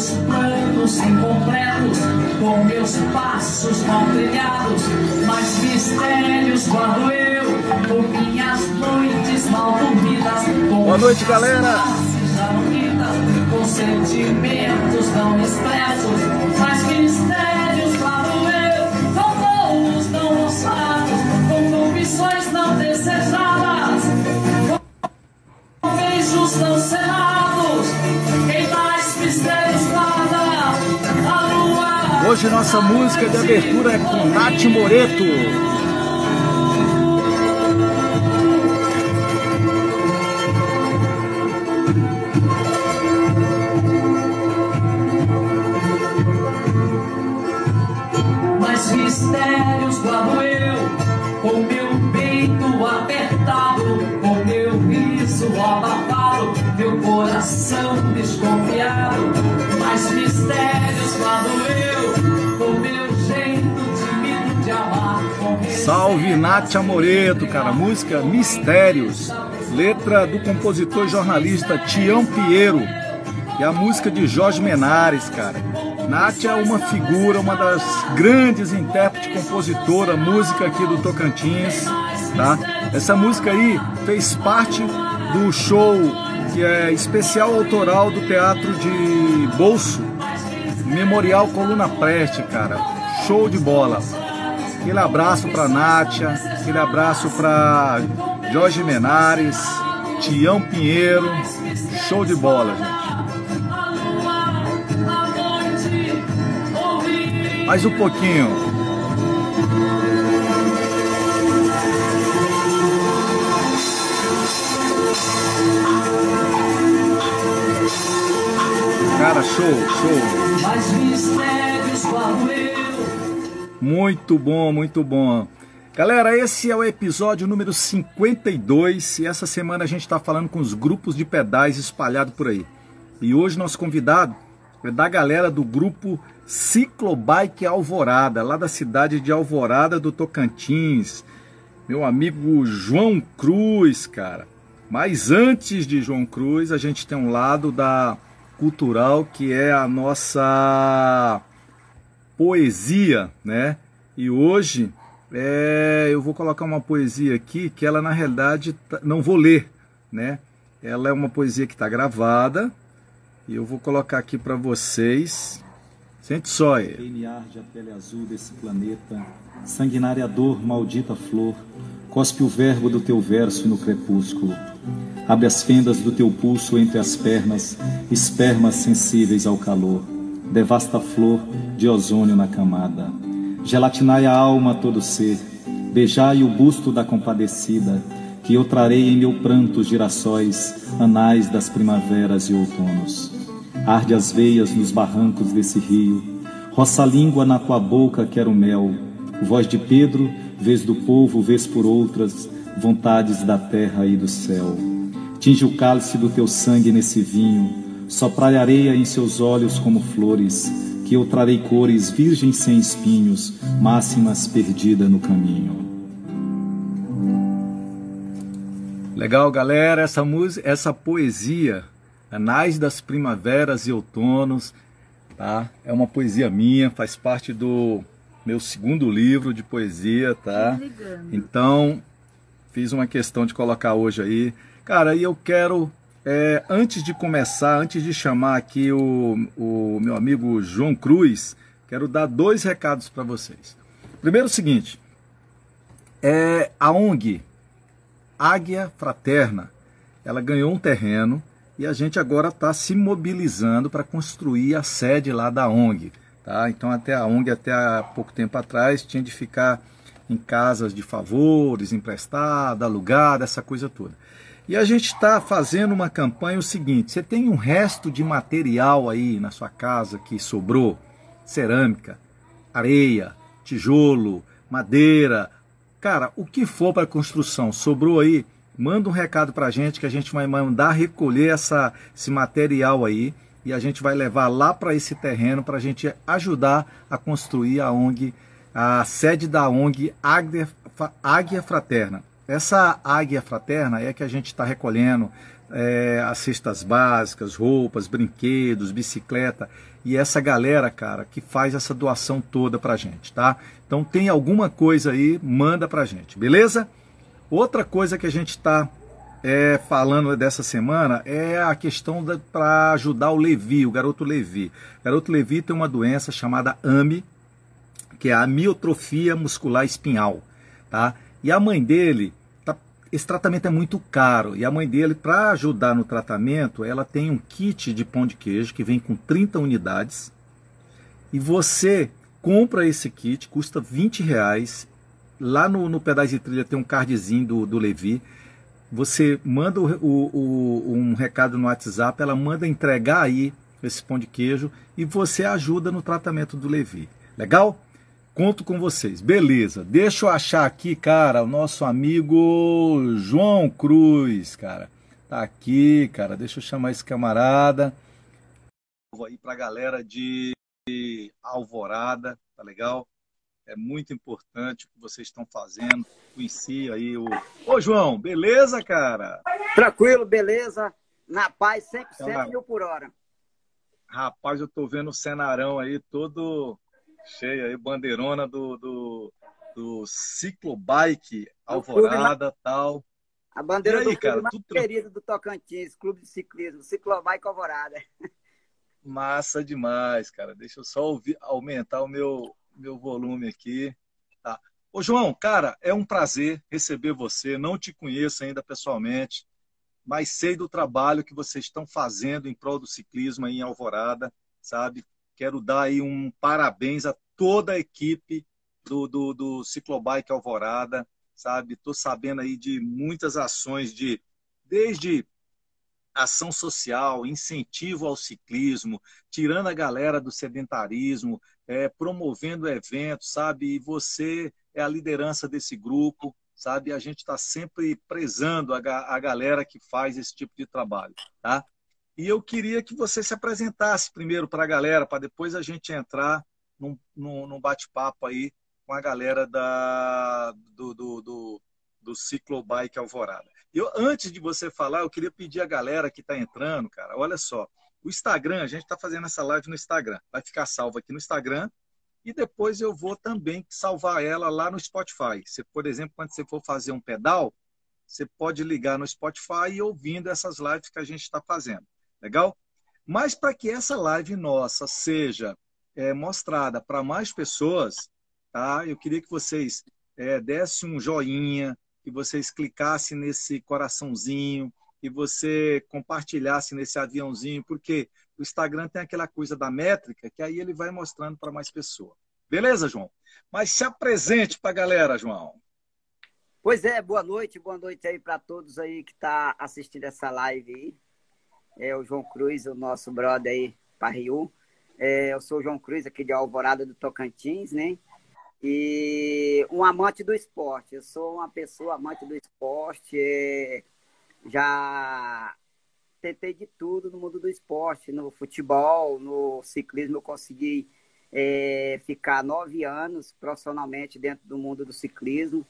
meus planos incompletos, com meus passos mal trilhados, mas mistérios guardo eu, com minhas noites mal dormidas. Boa noite, galera! Com sentimentos não expressos, mas mistérios guardo eu, com voos não ousados, com convicções não desejadas, com beijos não selados. Hoje nossa música de abertura é com Nath Moreto. Mas mistérios guardo eu, com meu peito apertado, com meu riso abafado, meu coração desconfiado. Mas mistérios Salve Nath Amoreto, cara. Música Mistérios. Letra do compositor e jornalista Tião Piero. E a música de Jorge Menares, cara. Nath é uma figura, uma das grandes intérpretes, compositora, música aqui do Tocantins, tá? Essa música aí fez parte do show que é especial autoral do Teatro de Bolso, Memorial Coluna Preste, cara. Show de bola. Aquele abraço pra Nátia, aquele abraço pra Jorge Menares, Tião Pinheiro. Show de bola, gente. Mais um pouquinho. Cara, show, show. Muito bom, muito bom. Galera, esse é o episódio número 52 e essa semana a gente está falando com os grupos de pedais espalhados por aí. E hoje nosso convidado é da galera do grupo Ciclobike Alvorada, lá da cidade de Alvorada do Tocantins. Meu amigo João Cruz, cara. Mas antes de João Cruz, a gente tem um lado da cultural que é a nossa poesia, né? E hoje é, eu vou colocar uma poesia aqui que ela na realidade tá- não vou ler, né? Ela é uma poesia que está gravada e eu vou colocar aqui para vocês. Sente só aí. Queime arde a pele azul desse planeta, sanguinária dor, maldita flor, cospe o verbo do teu verso no crepúsculo. Abre as fendas do teu pulso entre as pernas, espermas sensíveis ao calor. Devasta a flor de ozônio na camada. Gelatinai a alma todo ser, beijai o busto da compadecida, que eu trarei em meu pranto girassóis, anais das primaveras e outonos. Arde as veias nos barrancos desse rio, roça a língua na tua boca, quero mel. Voz de Pedro, vez do povo, vez por outras, vontades da terra e do céu. Tinge o cálice do teu sangue nesse vinho, soprai areia em seus olhos como flores, que eu trarei cores virgens sem espinhos, máximas perdida no caminho. Legal, galera, essa música, essa poesia, Anais das Primaveras e Outonos, tá? É uma poesia minha, faz parte do meu segundo livro de poesia, tá? Então, fiz uma questão de colocar hoje aí. Cara, e eu quero, é, antes de começar, antes de chamar aqui o, o meu amigo João Cruz, quero dar dois recados para vocês. Primeiro, o seguinte: é a ONG Águia Fraterna, ela ganhou um terreno e a gente agora está se mobilizando para construir a sede lá da ONG. Tá? Então, até a ONG, até há pouco tempo atrás, tinha de ficar em casas de favores, emprestada, alugada, essa coisa toda. E a gente está fazendo uma campanha o seguinte: você tem um resto de material aí na sua casa que sobrou, cerâmica, areia, tijolo, madeira, cara, o que for para construção, sobrou aí, manda um recado para a gente que a gente vai mandar recolher essa, esse material aí e a gente vai levar lá para esse terreno para a gente ajudar a construir a ONG, a sede da ONG Águia, Águia Fraterna. Essa Águia Fraterna é que a gente está recolhendo é, as cestas básicas, roupas, brinquedos, bicicleta. e essa galera, cara, que faz essa doação toda pra gente, tá? Então tem alguma coisa aí, manda pra gente, beleza? Outra coisa que a gente está é, falando dessa semana é a questão para ajudar o Levi, o garoto Levi. O garoto Levi tem uma doença chamada AMI, que é a amiotrofia muscular espinhal, tá? E a mãe dele, esse tratamento é muito caro, e a mãe dele, para ajudar no tratamento, ela tem um kit de pão de queijo que vem com 30 unidades, e você compra esse kit, custa 20 reais, lá no, no pedaço de trilha tem um cardzinho do, do Levi, você manda o, o, um recado no WhatsApp, ela manda entregar aí esse pão de queijo e você ajuda no tratamento do Levi. Legal? Conto com vocês. Beleza. Deixa eu achar aqui, cara, o nosso amigo João Cruz, cara. Tá aqui, cara. Deixa eu chamar esse camarada. Vou aí pra galera de Alvorada, tá legal? É muito importante o que vocês estão fazendo. Conheci aí o. Ô, João, beleza, cara? Tranquilo, beleza. Na paz, sempre, então, sempre mil por hora. Rapaz, eu tô vendo o cenarão aí todo cheio aí, bandeirona do, do, do Ciclobike, Alvorada tal. A bandeira aí, do cara, mais querido do Tocantins, Clube de Ciclismo, Ciclobike Alvorada. Massa demais, cara. Deixa eu só ouvir, aumentar o meu, meu volume aqui. Tá. Ô, João, cara, é um prazer receber você. Não te conheço ainda pessoalmente, mas sei do trabalho que vocês estão fazendo em prol do ciclismo aí em Alvorada, sabe? Quero dar aí um parabéns a toda a equipe do, do, do Ciclobike Alvorada, sabe? Estou sabendo aí de muitas ações de desde ação social, incentivo ao ciclismo, tirando a galera do sedentarismo, é, promovendo eventos, sabe? E você é a liderança desse grupo, sabe? A gente está sempre prezando a, a galera que faz esse tipo de trabalho, tá? E eu queria que você se apresentasse primeiro para a galera, para depois a gente entrar num, num, num bate-papo aí com a galera da, do, do, do, do Ciclobike Alvorada. Eu, antes de você falar, eu queria pedir a galera que está entrando, cara, olha só, o Instagram, a gente está fazendo essa live no Instagram. Vai ficar salva aqui no Instagram. E depois eu vou também salvar ela lá no Spotify. Você, por exemplo, quando você for fazer um pedal, você pode ligar no Spotify e ouvindo essas lives que a gente está fazendo. Legal? Mas para que essa live nossa seja é, mostrada para mais pessoas, tá? Eu queria que vocês é, dessem um joinha, que vocês clicassem nesse coraçãozinho, e você compartilhasse nesse aviãozinho, porque o Instagram tem aquela coisa da métrica que aí ele vai mostrando para mais pessoas. Beleza, João? Mas se apresente para a galera, João. Pois é, boa noite, boa noite aí para todos aí que tá assistindo essa live aí. É o João Cruz, o nosso brother aí, Parriu. É, eu sou o João Cruz, aqui de Alvorada do Tocantins, né? E um amante do esporte. Eu sou uma pessoa amante do esporte. É já tentei de tudo no mundo do esporte, no futebol, no ciclismo. Eu consegui é, ficar nove anos profissionalmente dentro do mundo do ciclismo.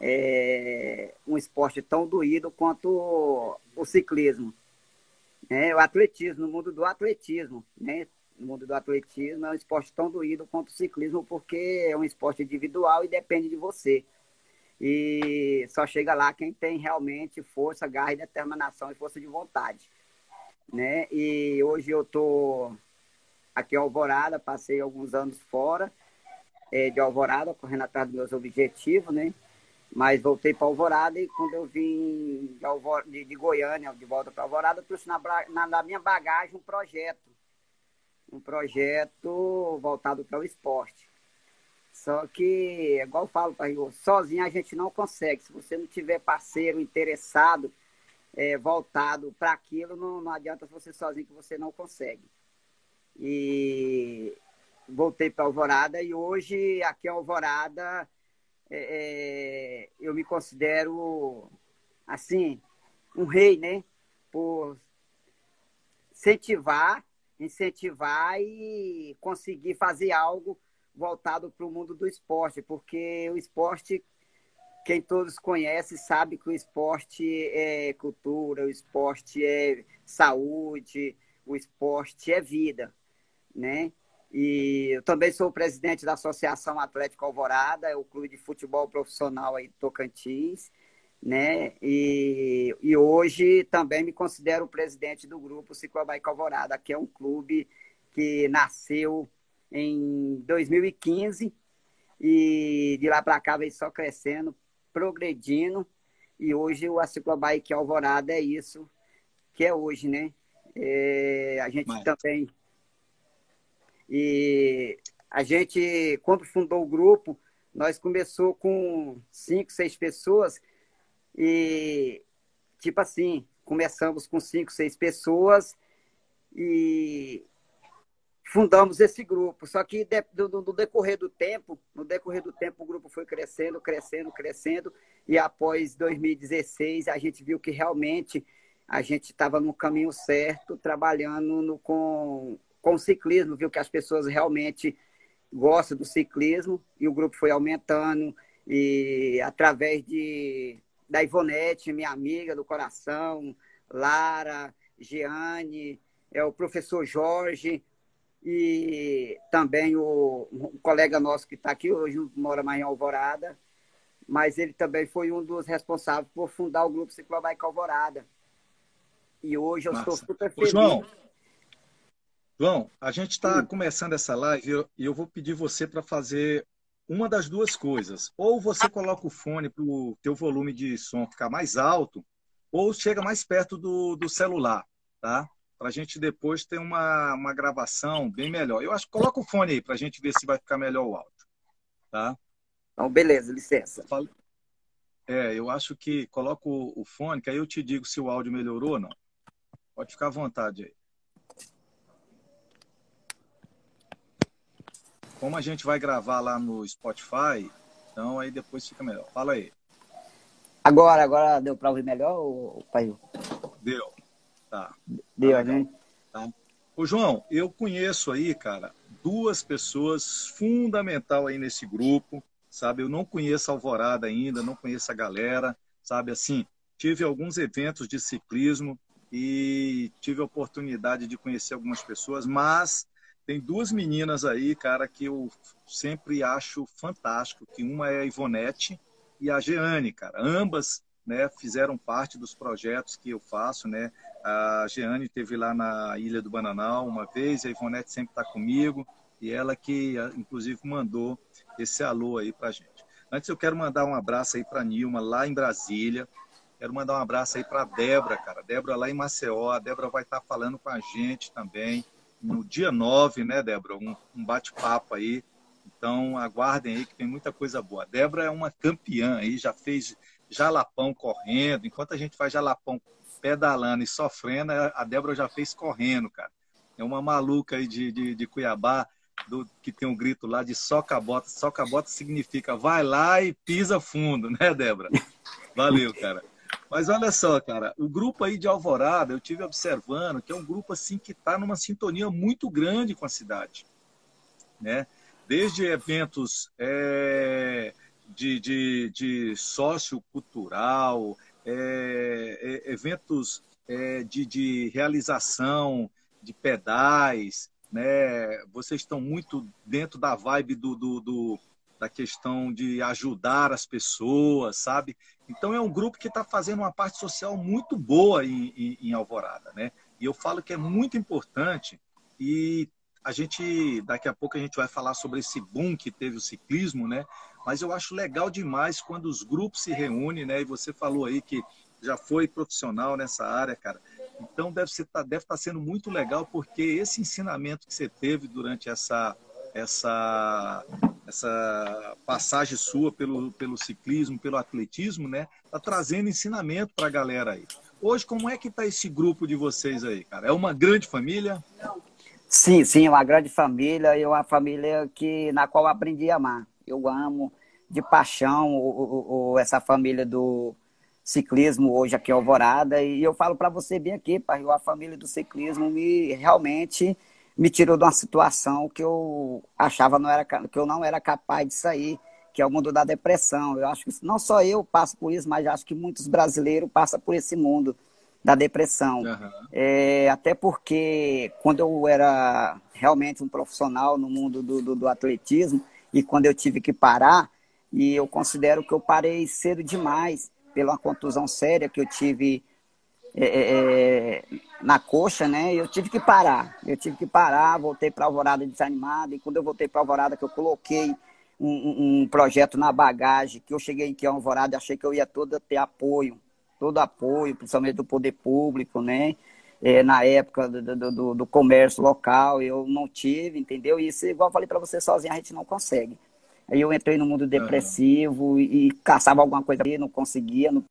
É um esporte tão doído quanto o ciclismo. É, o atletismo, no mundo do atletismo, né? No mundo do atletismo é um esporte tão doído quanto o ciclismo, porque é um esporte individual e depende de você. E só chega lá quem tem realmente força, garra e determinação e força de vontade. Né? E hoje eu estou aqui em Alvorada, passei alguns anos fora é, de Alvorada, correndo atrás dos meus objetivos, né? Mas voltei para Alvorada e quando eu vim de, Alvor... de, de Goiânia, de volta para Alvorada, trouxe na, na, na minha bagagem um projeto. Um projeto voltado para o esporte. Só que, igual eu falo, sozinho a gente não consegue. Se você não tiver parceiro interessado, é, voltado para aquilo, não, não adianta você sozinho que você não consegue. E voltei para Alvorada e hoje aqui em Alvorada é, é, eu me considero assim um rei, né? Por incentivar, incentivar e conseguir fazer algo voltado para o mundo do esporte, porque o esporte, quem todos conhecem, sabe que o esporte é cultura, o esporte é saúde, o esporte é vida. né? E eu também sou presidente da Associação Atlético Alvorada, é o clube de futebol profissional aí de Tocantins, né? E, e hoje também me considero presidente do grupo Ciclobike Alvorada, que é um clube que nasceu em 2015 e de lá para cá vem só crescendo, progredindo. E hoje o Ciclobike Alvorada é isso que é hoje, né? É, a gente Mas... também e a gente, quando fundou o grupo, nós começou com cinco, seis pessoas e, tipo assim, começamos com cinco, seis pessoas e fundamos esse grupo. Só que no decorrer do tempo, no decorrer do tempo, o grupo foi crescendo, crescendo, crescendo e após 2016 a gente viu que realmente a gente estava no caminho certo, trabalhando no, com com o ciclismo, viu que as pessoas realmente gostam do ciclismo e o grupo foi aumentando e através de da Ivonete, minha amiga do coração, Lara, Giane, é o professor Jorge e também o um colega nosso que está aqui hoje, mora mais em Alvorada, mas ele também foi um dos responsáveis por fundar o grupo Ciclobike Alvorada. E hoje eu estou super feliz. Ô, João, João, a gente está começando essa live e eu, eu, vou pedir você para fazer uma das duas coisas. Ou você coloca o fone para o teu volume de som ficar mais alto, ou chega mais perto do, do celular, tá? Para a gente depois ter uma, uma gravação bem melhor. Eu acho que coloca o fone aí para a gente ver se vai ficar melhor o áudio, tá? Então, beleza, licença. É, eu acho que coloca o, o fone, que aí eu te digo se o áudio melhorou ou não. Pode ficar à vontade aí. Como a gente vai gravar lá no Spotify, então aí depois fica melhor. Fala aí. Agora, agora deu para ouvir melhor, pai? Deu. Tá. Deu, tá né? Tá. Ô, João, eu conheço aí, cara, duas pessoas fundamental aí nesse grupo, sabe? Eu não conheço a Alvorada ainda, não conheço a galera, sabe? Assim, tive alguns eventos de ciclismo e tive a oportunidade de conhecer algumas pessoas, mas tem duas meninas aí, cara, que eu sempre acho fantástico, que uma é a Ivonete e a Jeane, cara. Ambas né, fizeram parte dos projetos que eu faço, né? A Jeane teve lá na Ilha do Bananal uma vez, a Ivonete sempre está comigo, e ela que, inclusive, mandou esse alô aí pra gente. Antes eu quero mandar um abraço aí para Nilma, lá em Brasília. Quero mandar um abraço aí para Débora, cara. Débora lá em Maceió. A Débora vai estar tá falando com a gente também no dia 9, né, Débora? Um, um bate-papo aí. Então, aguardem aí que tem muita coisa boa. A Débora é uma campeã aí, já fez jalapão correndo. Enquanto a gente faz jalapão pedalando e sofrendo, a Débora já fez correndo, cara. É uma maluca aí de, de, de Cuiabá, do, que tem um grito lá de soca-bota. Soca-bota significa vai lá e pisa fundo, né, Débora? Valeu, cara. Mas olha só, cara, o grupo aí de Alvorada, eu tive observando que é um grupo assim que está numa sintonia muito grande com a cidade, né? Desde eventos é, de, de, de sociocultural, é, é, eventos é, de, de realização de pedais, né? Vocês estão muito dentro da vibe do, do, do da questão de ajudar as pessoas, sabe? Então é um grupo que está fazendo uma parte social muito boa em, em, em, Alvorada, né? E eu falo que é muito importante e a gente daqui a pouco a gente vai falar sobre esse boom que teve o ciclismo, né? Mas eu acho legal demais quando os grupos se reúnem, né? E você falou aí que já foi profissional nessa área, cara. Então deve ser deve estar tá sendo muito legal porque esse ensinamento que você teve durante essa essa essa passagem sua pelo, pelo ciclismo, pelo atletismo, né? Tá trazendo ensinamento para a galera aí. Hoje, como é que tá esse grupo de vocês aí, cara? É uma grande família? Sim, sim, uma grande família e uma família que na qual aprendi a amar. Eu amo de paixão o, o, essa família do ciclismo hoje aqui em Alvorada e eu falo para você bem aqui, pai, a família do ciclismo me realmente me tirou de uma situação que eu achava não era, que eu não era capaz de sair, que é o mundo da depressão. Eu acho que não só eu passo por isso, mas acho que muitos brasileiros passam por esse mundo da depressão. Uhum. É, até porque quando eu era realmente um profissional no mundo do, do, do, atletismo e quando eu tive que parar, e eu considero que eu parei cedo demais pela contusão séria que eu tive é, é, é na coxa, né? Eu tive que parar. Eu tive que parar, voltei para Alvorada desanimado. E quando eu voltei para Alvorada, que eu coloquei um, um, projeto na bagagem, que eu cheguei aqui em Alvorada, achei que eu ia todo ter apoio, todo apoio, principalmente do poder público, né? É, na época do, do, do, comércio local, eu não tive, entendeu? Isso, igual eu falei para você, sozinho a gente não consegue. Aí eu entrei no mundo depressivo uhum. e, e, caçava alguma coisa ali, não conseguia, não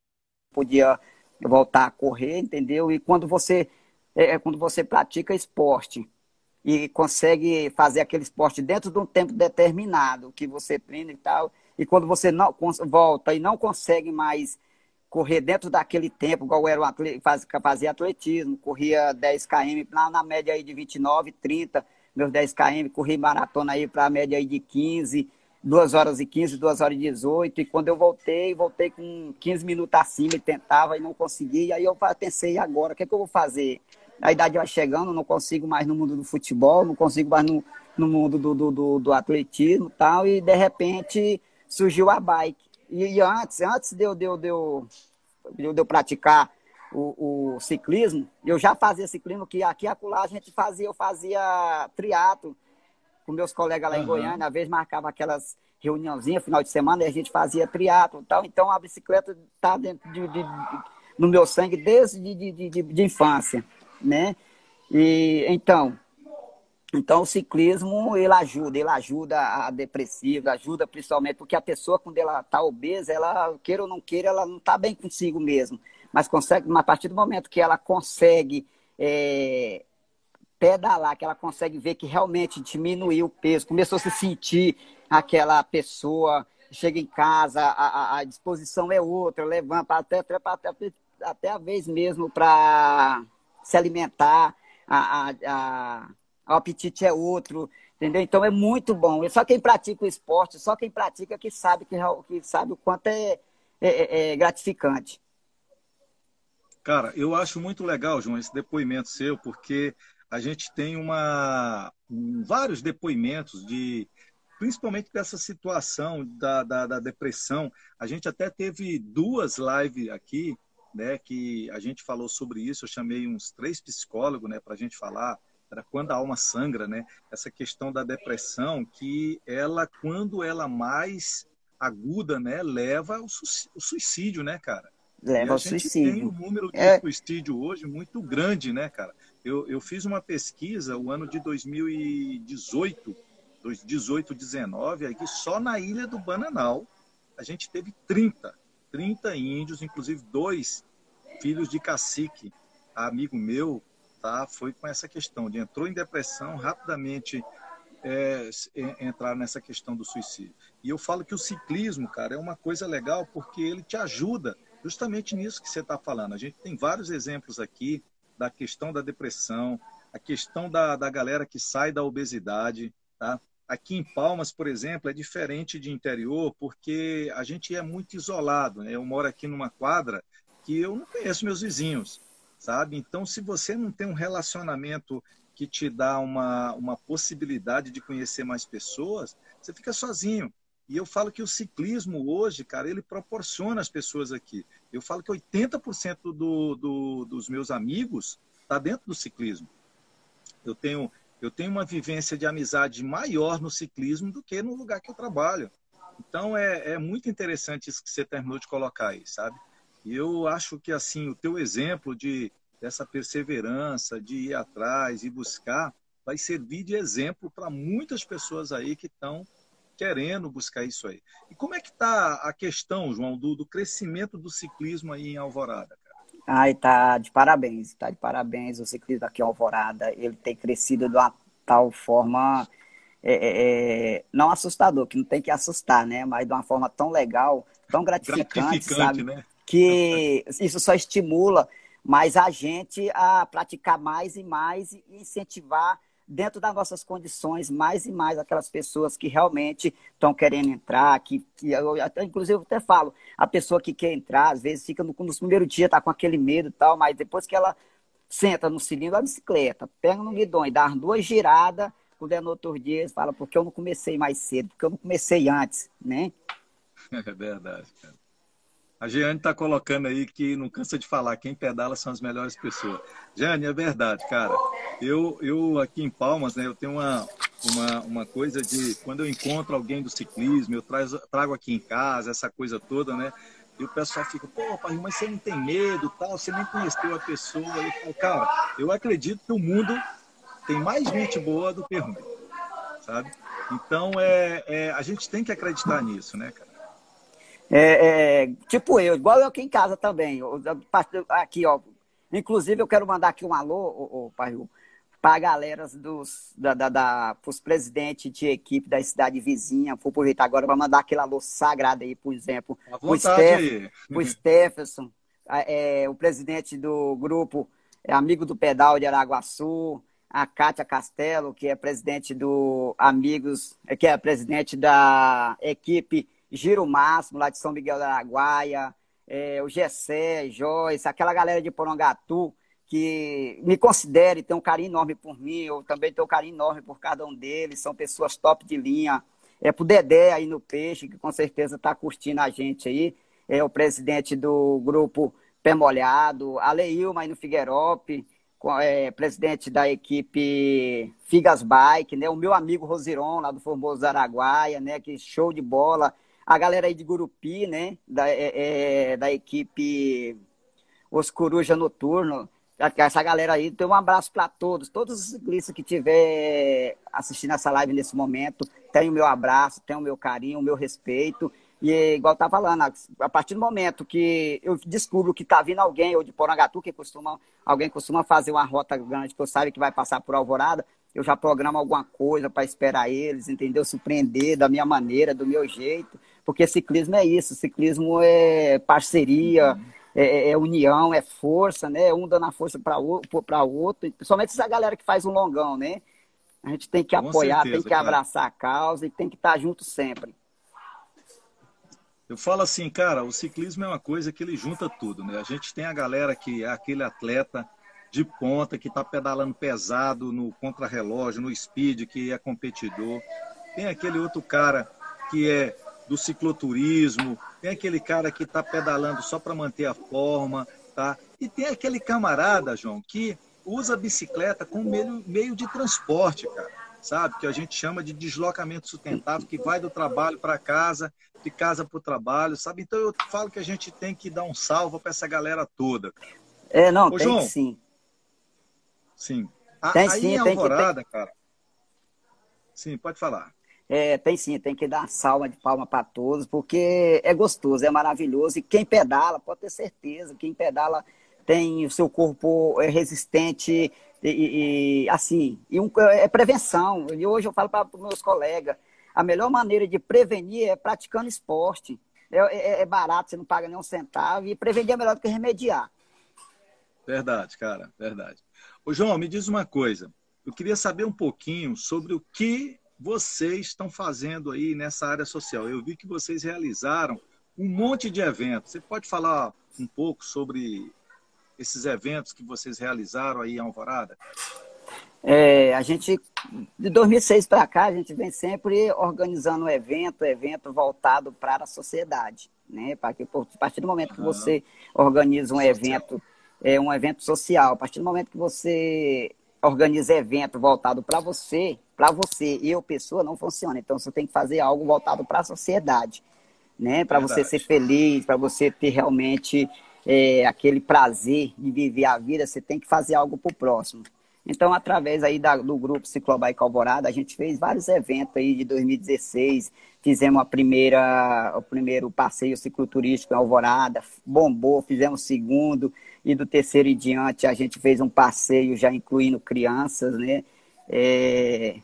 podia voltar a correr, entendeu? E quando você, é, é quando você pratica esporte e consegue fazer aquele esporte dentro de um tempo determinado que você treina e tal, e quando você não volta e não consegue mais correr dentro daquele tempo, igual era um atleta, fazia atletismo, corria 10 km na, na média aí de 29, 30, meus 10 km, corri maratona aí para a média aí de 15, 2 horas e 15, 2 horas e 18, e quando eu voltei, voltei com 15 minutos acima e tentava e não conseguia, aí eu pensei, agora, o que, é que eu vou fazer? A idade vai chegando, não consigo mais no mundo do futebol, não consigo mais no, no mundo do, do, do, do atletismo e tal, e de repente surgiu a bike. E, e antes, antes de eu, de, eu, de, eu, de eu praticar o, o, ciclismo, eu já fazia ciclismo, que aqui e acolá a gente fazia, eu fazia triatlo com meus colegas lá uhum. em Goiânia, às vezes marcava aquelas reuniãozinhas, final de semana, e a gente fazia triatlo e tal, então a bicicleta está dentro de, de, de, no meu sangue desde de, de, infância, né? E então, então, o ciclismo, ele ajuda, ele ajuda a depressiva, ajuda principalmente porque a pessoa, quando ela está obesa, ela, queira ou não queira, ela não está bem consigo mesmo. Mas consegue, a partir do momento que ela consegue é, pedalar, que ela consegue ver que realmente diminuiu o peso, começou a se sentir aquela pessoa, chega em casa, a, a disposição é outra, levanta até, até, até, até a vez mesmo para se alimentar, a, a, a o apetite é outro, entendeu? Então é muito bom. Só quem pratica o esporte, só quem pratica que sabe que, que sabe o quanto é, é, é, é gratificante. Cara, eu acho muito legal, João, esse depoimento seu, porque a gente tem uma um, vários depoimentos de principalmente dessa situação da, da, da, depressão. A gente até teve duas lives aqui, né, que a gente falou sobre isso. Eu chamei uns três psicólogos, né, para a gente falar era quando a alma sangra, né? Essa questão da depressão, que ela, quando ela mais aguda, né, leva ao suicídio, né, cara? Leva ao suicídio. tem um número de é... suicídio hoje muito grande, né, cara? Eu, eu fiz uma pesquisa o ano de 2018, 2018, 19, aqui só na ilha do Bananal a gente teve 30, 30 índios, inclusive dois filhos de cacique, amigo meu, tá? Foi com essa questão de entrou em depressão, rapidamente é, entrar nessa questão do suicídio. E eu falo que o ciclismo, cara, é uma coisa legal porque ele te ajuda justamente nisso que você está falando. A gente tem vários exemplos aqui da questão da depressão, a questão da, da galera que sai da obesidade, tá? Aqui em Palmas, por exemplo, é diferente de interior porque a gente é muito isolado. Né? Eu moro aqui numa quadra que eu não conheço meus vizinhos sabe? Então, se você não tem um relacionamento que te dá uma, uma possibilidade de conhecer mais pessoas, você fica sozinho. E eu falo que o ciclismo hoje, cara, ele proporciona as pessoas aqui. Eu falo que 80% do, do, dos meus amigos está dentro do ciclismo. Eu tenho, eu tenho uma vivência de amizade maior no ciclismo do que no lugar que eu trabalho. Então é, é muito interessante isso que você terminou de colocar aí, sabe? E eu acho que assim o teu exemplo de dessa perseverança, de ir atrás e buscar, vai servir de exemplo para muitas pessoas aí que estão querendo buscar isso aí. E como é que está a questão, João, do, do, crescimento do ciclismo aí em Alvorada? Cara? Ai, tá de parabéns, tá de parabéns. O ciclismo aqui em Alvorada, ele tem crescido de uma tal forma é, é, é não assustador, que não tem que assustar, né? Mas de uma forma tão legal, tão gratificante, gratificante sabe? Né? que isso só estimula mais a gente a praticar mais e mais e incentivar dentro das nossas condições, mais e mais aquelas pessoas que realmente estão querendo entrar, que, que eu até, inclusive eu até falo, a pessoa que quer entrar, às vezes fica no, no primeiro dia, tá com aquele medo e tal, mas depois que ela senta no cilindro da bicicleta, pega no guidão e dá duas giradas, quando é no outro dia, fala, porque eu não comecei mais cedo, porque eu não comecei antes, né? É verdade, cara. A Jeane está colocando aí que não cansa de falar, quem pedala são as melhores pessoas. Jeane, é verdade, cara. Eu, eu aqui em Palmas, né, eu tenho uma, uma, uma coisa de, quando eu encontro alguém do ciclismo, eu trago, trago aqui em casa, essa coisa toda, né? E o pessoal fica, pô, pai, mas você não tem medo, tal, você nem conheceu a pessoa. Eu falo, cara, eu acredito que o mundo tem mais gente boa do que ruim, sabe? Então, é, é, a gente tem que acreditar nisso, né, cara? É, é, tipo eu, igual eu aqui em casa também. Aqui, ó. Inclusive, eu quero mandar aqui um alô, ô, ô, para a galera dos da, da, da os presidentes de equipe da cidade vizinha. Vou aproveitar agora para mandar aquele alô sagrado aí, por exemplo, o Steph, Stephenson, é, o presidente do grupo é amigo do pedal de Araguaçu, a Kátia Castelo, que é presidente do Amigos, que é presidente da equipe Giro Máximo, lá de São Miguel da Araguaia, é, o Gessé, Joyce, aquela galera de Porongatu, que me considere, tem um carinho enorme por mim, eu também tenho um carinho enorme por cada um deles, são pessoas top de linha. É pro Dedé aí no Peixe, que com certeza está curtindo a gente aí, é o presidente do grupo Pé Molhado, a Leilma aí no Figueirope, é, presidente da equipe Figas Bike, né? O meu amigo Rosiron, lá do Formoso Araguaia, né? Que show de bola a galera aí de Gurupi, né? Da, é, é, da equipe Os Coruja Noturno. Essa galera aí, tem um abraço para todos, todos os ciclistas que estiver assistindo essa live nesse momento, tem o meu abraço, tem o meu carinho, o meu respeito. E igual tá falando, a partir do momento que eu descubro que tá vindo alguém, ou de Porangatu, que costuma, alguém costuma fazer uma rota grande, que eu sabe que vai passar por Alvorada, eu já programo alguma coisa para esperar eles, entendeu? Surpreender da minha maneira, do meu jeito. Porque ciclismo é isso, ciclismo é parceria, uhum. é, é, união, é força, né? Um dando a força para o outro, principalmente essa galera que faz um longão, né? A gente tem que Com apoiar, certeza, tem que cara. abraçar a causa e tem que estar junto sempre. Eu falo assim, cara, o ciclismo é uma coisa que ele junta tudo, né? A gente tem a galera que é aquele atleta de ponta que está pedalando pesado no contrarrelógio, no speed, que é competidor. Tem aquele outro cara que é do cicloturismo, tem aquele cara que está pedalando só para manter a forma, tá? E tem aquele camarada, João, que usa a bicicleta como meio, meio de transporte, cara, sabe? Que a gente chama de deslocamento sustentável, que vai do trabalho para casa, de casa para o trabalho, sabe? Então eu falo que a gente tem que dar um salvo para essa galera toda. É, não, Ô, tem João, sim. Sim. Tem aí sim, em Alvorada, que, tem... cara. Sim, pode falar. É, tem sim, tem que dar uma salva de palma para todos, porque é gostoso, é maravilhoso. E quem pedala, pode ter certeza, quem pedala tem o seu corpo é resistente e, e assim, e um, é prevenção. E hoje eu falo para os meus colegas, a melhor maneira de prevenir é praticando esporte. É, é, é, barato, você não paga nem um centavo, e prevenir é melhor do que remediar. Verdade, cara, verdade. Ô, João, me diz uma coisa. Eu queria saber um pouquinho sobre o que vocês estão fazendo aí nessa área social? Eu vi que vocês realizaram um monte de eventos. Você pode falar um pouco sobre esses eventos que vocês realizaram aí em Alvorada? É, a gente, de 2006 para cá, a gente vem sempre organizando um evento, evento voltado para a sociedade, né? Para que, a partir do momento que você organiza um evento, é um evento social, a partir do momento que você organiza evento voltado para você, para você, eu, pessoa, não funciona. Então você tem que fazer algo voltado para a sociedade, né? Para você ser feliz, para você ter realmente é, aquele prazer de viver a vida, você tem que fazer algo para o próximo. Então, através aí da, do grupo Ciclobike Alvorada, a gente fez vários eventos aí de 2016, fizemos a primeira, o primeiro passeio cicloturístico em Alvorada, bombou, fizemos o segundo, e do terceiro em diante a gente fez um passeio já incluindo crianças, né? É,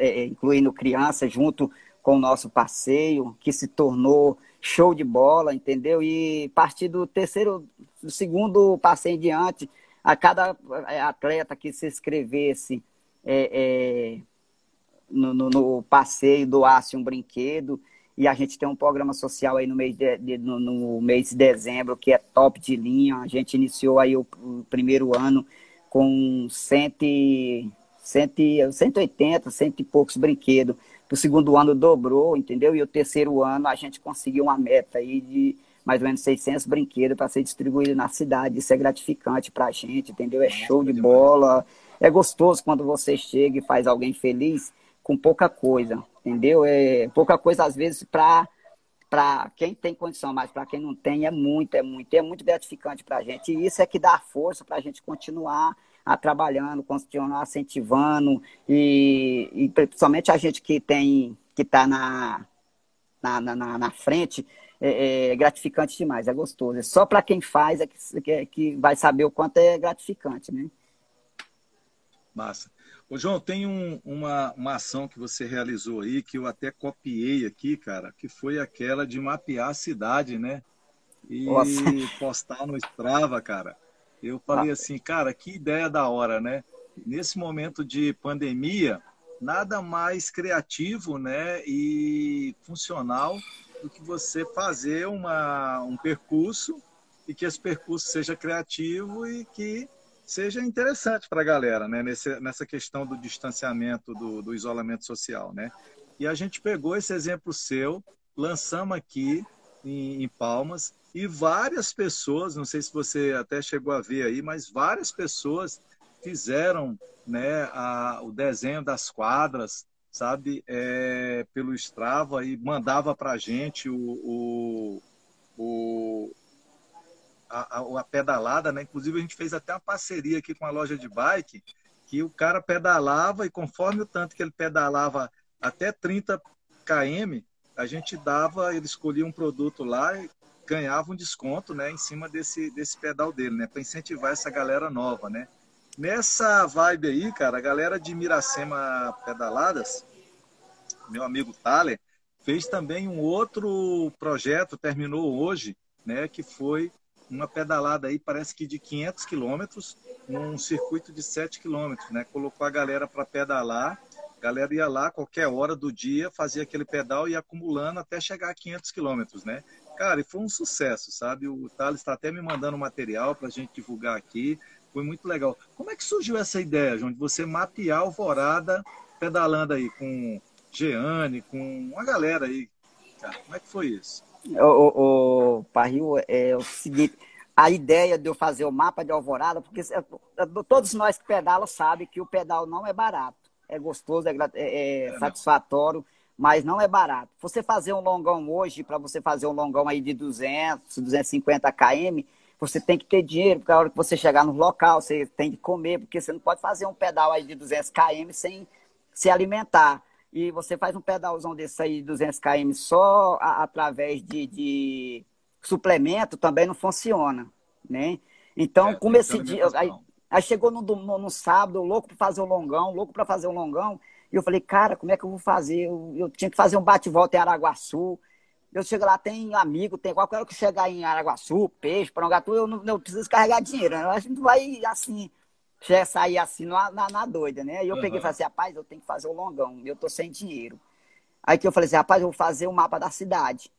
é, incluindo crianças junto com o nosso passeio, que se tornou show de bola, entendeu? E a partir do terceiro, do segundo passeio em diante, a cada é, atleta que se inscrevesse é, é, no, no, no, passeio doasse um brinquedo. E a gente tem um programa social aí no mês de, de no, no, mês de dezembro que é top de linha. A gente iniciou aí o, o primeiro ano com cento, cento, 180, cento e poucos brinquedos. O segundo ano dobrou, entendeu? E o terceiro ano a gente conseguiu uma meta aí de mais ou menos 600 brinquedos para ser distribuído na cidade. Isso é gratificante para a gente, entendeu? É show de bola. É gostoso quando você chega e faz alguém feliz com pouca coisa, entendeu? É pouca coisa às vezes para para quem tem condição, mas para quem não tem é muito, é muito, é muito gratificante para a gente. E isso é que dá força para a gente continuar a trabalhando, continuar incentivando e, e principalmente a gente que tem que está na, na, na, na, frente é, é, gratificante demais, é gostoso. É só para quem faz é que, é que vai saber o quanto é gratificante, né? Massa. Ô, João, tem um, uma, uma ação que você realizou aí, que eu até copiei aqui, cara, que foi aquela de mapear a cidade, né? E Nossa. postar no Strava, cara. Eu falei ah. assim, cara, que ideia da hora, né? Nesse momento de pandemia, nada mais criativo, né, e funcional do que você fazer uma, um percurso e que esse percurso seja criativo e que seja interessante para a galera, né? Nesse, nessa questão do distanciamento, do, do, isolamento social, né? E a gente pegou esse exemplo seu, lançamos aqui em, em, Palmas e várias pessoas, não sei se você até chegou a ver aí, mas várias pessoas fizeram, né, a, o desenho das quadras, sabe, é, pelo Strava e mandava para a gente o, o, o a, a, a, pedalada, né? Inclusive a gente fez até uma parceria aqui com a loja de bike, que o cara pedalava e conforme o tanto que ele pedalava até 30 km, a gente dava, ele escolhia um produto lá e ganhava um desconto, né, em cima desse desse pedal dele, né, para incentivar essa galera nova, né? Nessa vibe aí, cara, a galera de Miracema Pedaladas, meu amigo Thaler, fez também um outro projeto, terminou hoje, né, que foi uma pedalada aí, parece que de 500 quilômetros, num circuito de 7 quilômetros, né? Colocou a galera para pedalar, a galera ia lá qualquer hora do dia, fazia aquele pedal e ia acumulando até chegar a 500 quilômetros, né? Cara, e foi um sucesso, sabe? O Thales está até me mandando material para a gente divulgar aqui, foi muito legal. Como é que surgiu essa ideia, João, de você mapear Alvorada pedalando aí com Jeane, com uma galera aí, cara? Como é que foi isso? O, o, Parril, é o seguinte, a ideia de eu fazer o mapa de Alvorada, porque é, é, todos nós que pedalam sabem que o pedal não é barato. É gostoso, é, é, é satisfatório, mas não é barato. Você fazer um longão hoje, para você fazer um longão aí de 200, 250 km, você tem que ter dinheiro, porque a hora que você chegar no local, você tem que comer, porque você não pode fazer um pedal aí de 200 km sem se alimentar e você faz um pedalzão desse aí, 200 km, só a, através de, de, suplemento, também não funciona, né? Então, é, como esse dia... Aí, aí, chegou no, no, no sábado, louco para fazer um longão, louco para fazer um longão, e eu falei, cara, como é que eu vou fazer? Eu, eu tinha que fazer um bate-volta em Araguaçu, eu chego lá, tem amigo, tem qualquer hora que chegar em Araguaçu, peixe, Porangatu, eu não eu preciso carregar dinheiro. Né? A gente vai assim, já sair assim na, na, na, doida, né? E eu uhum. peguei e falei assim, rapaz, eu tenho que fazer o longão, eu tô sem dinheiro. Aí que eu falei assim, rapaz, eu vou fazer o mapa da cidade.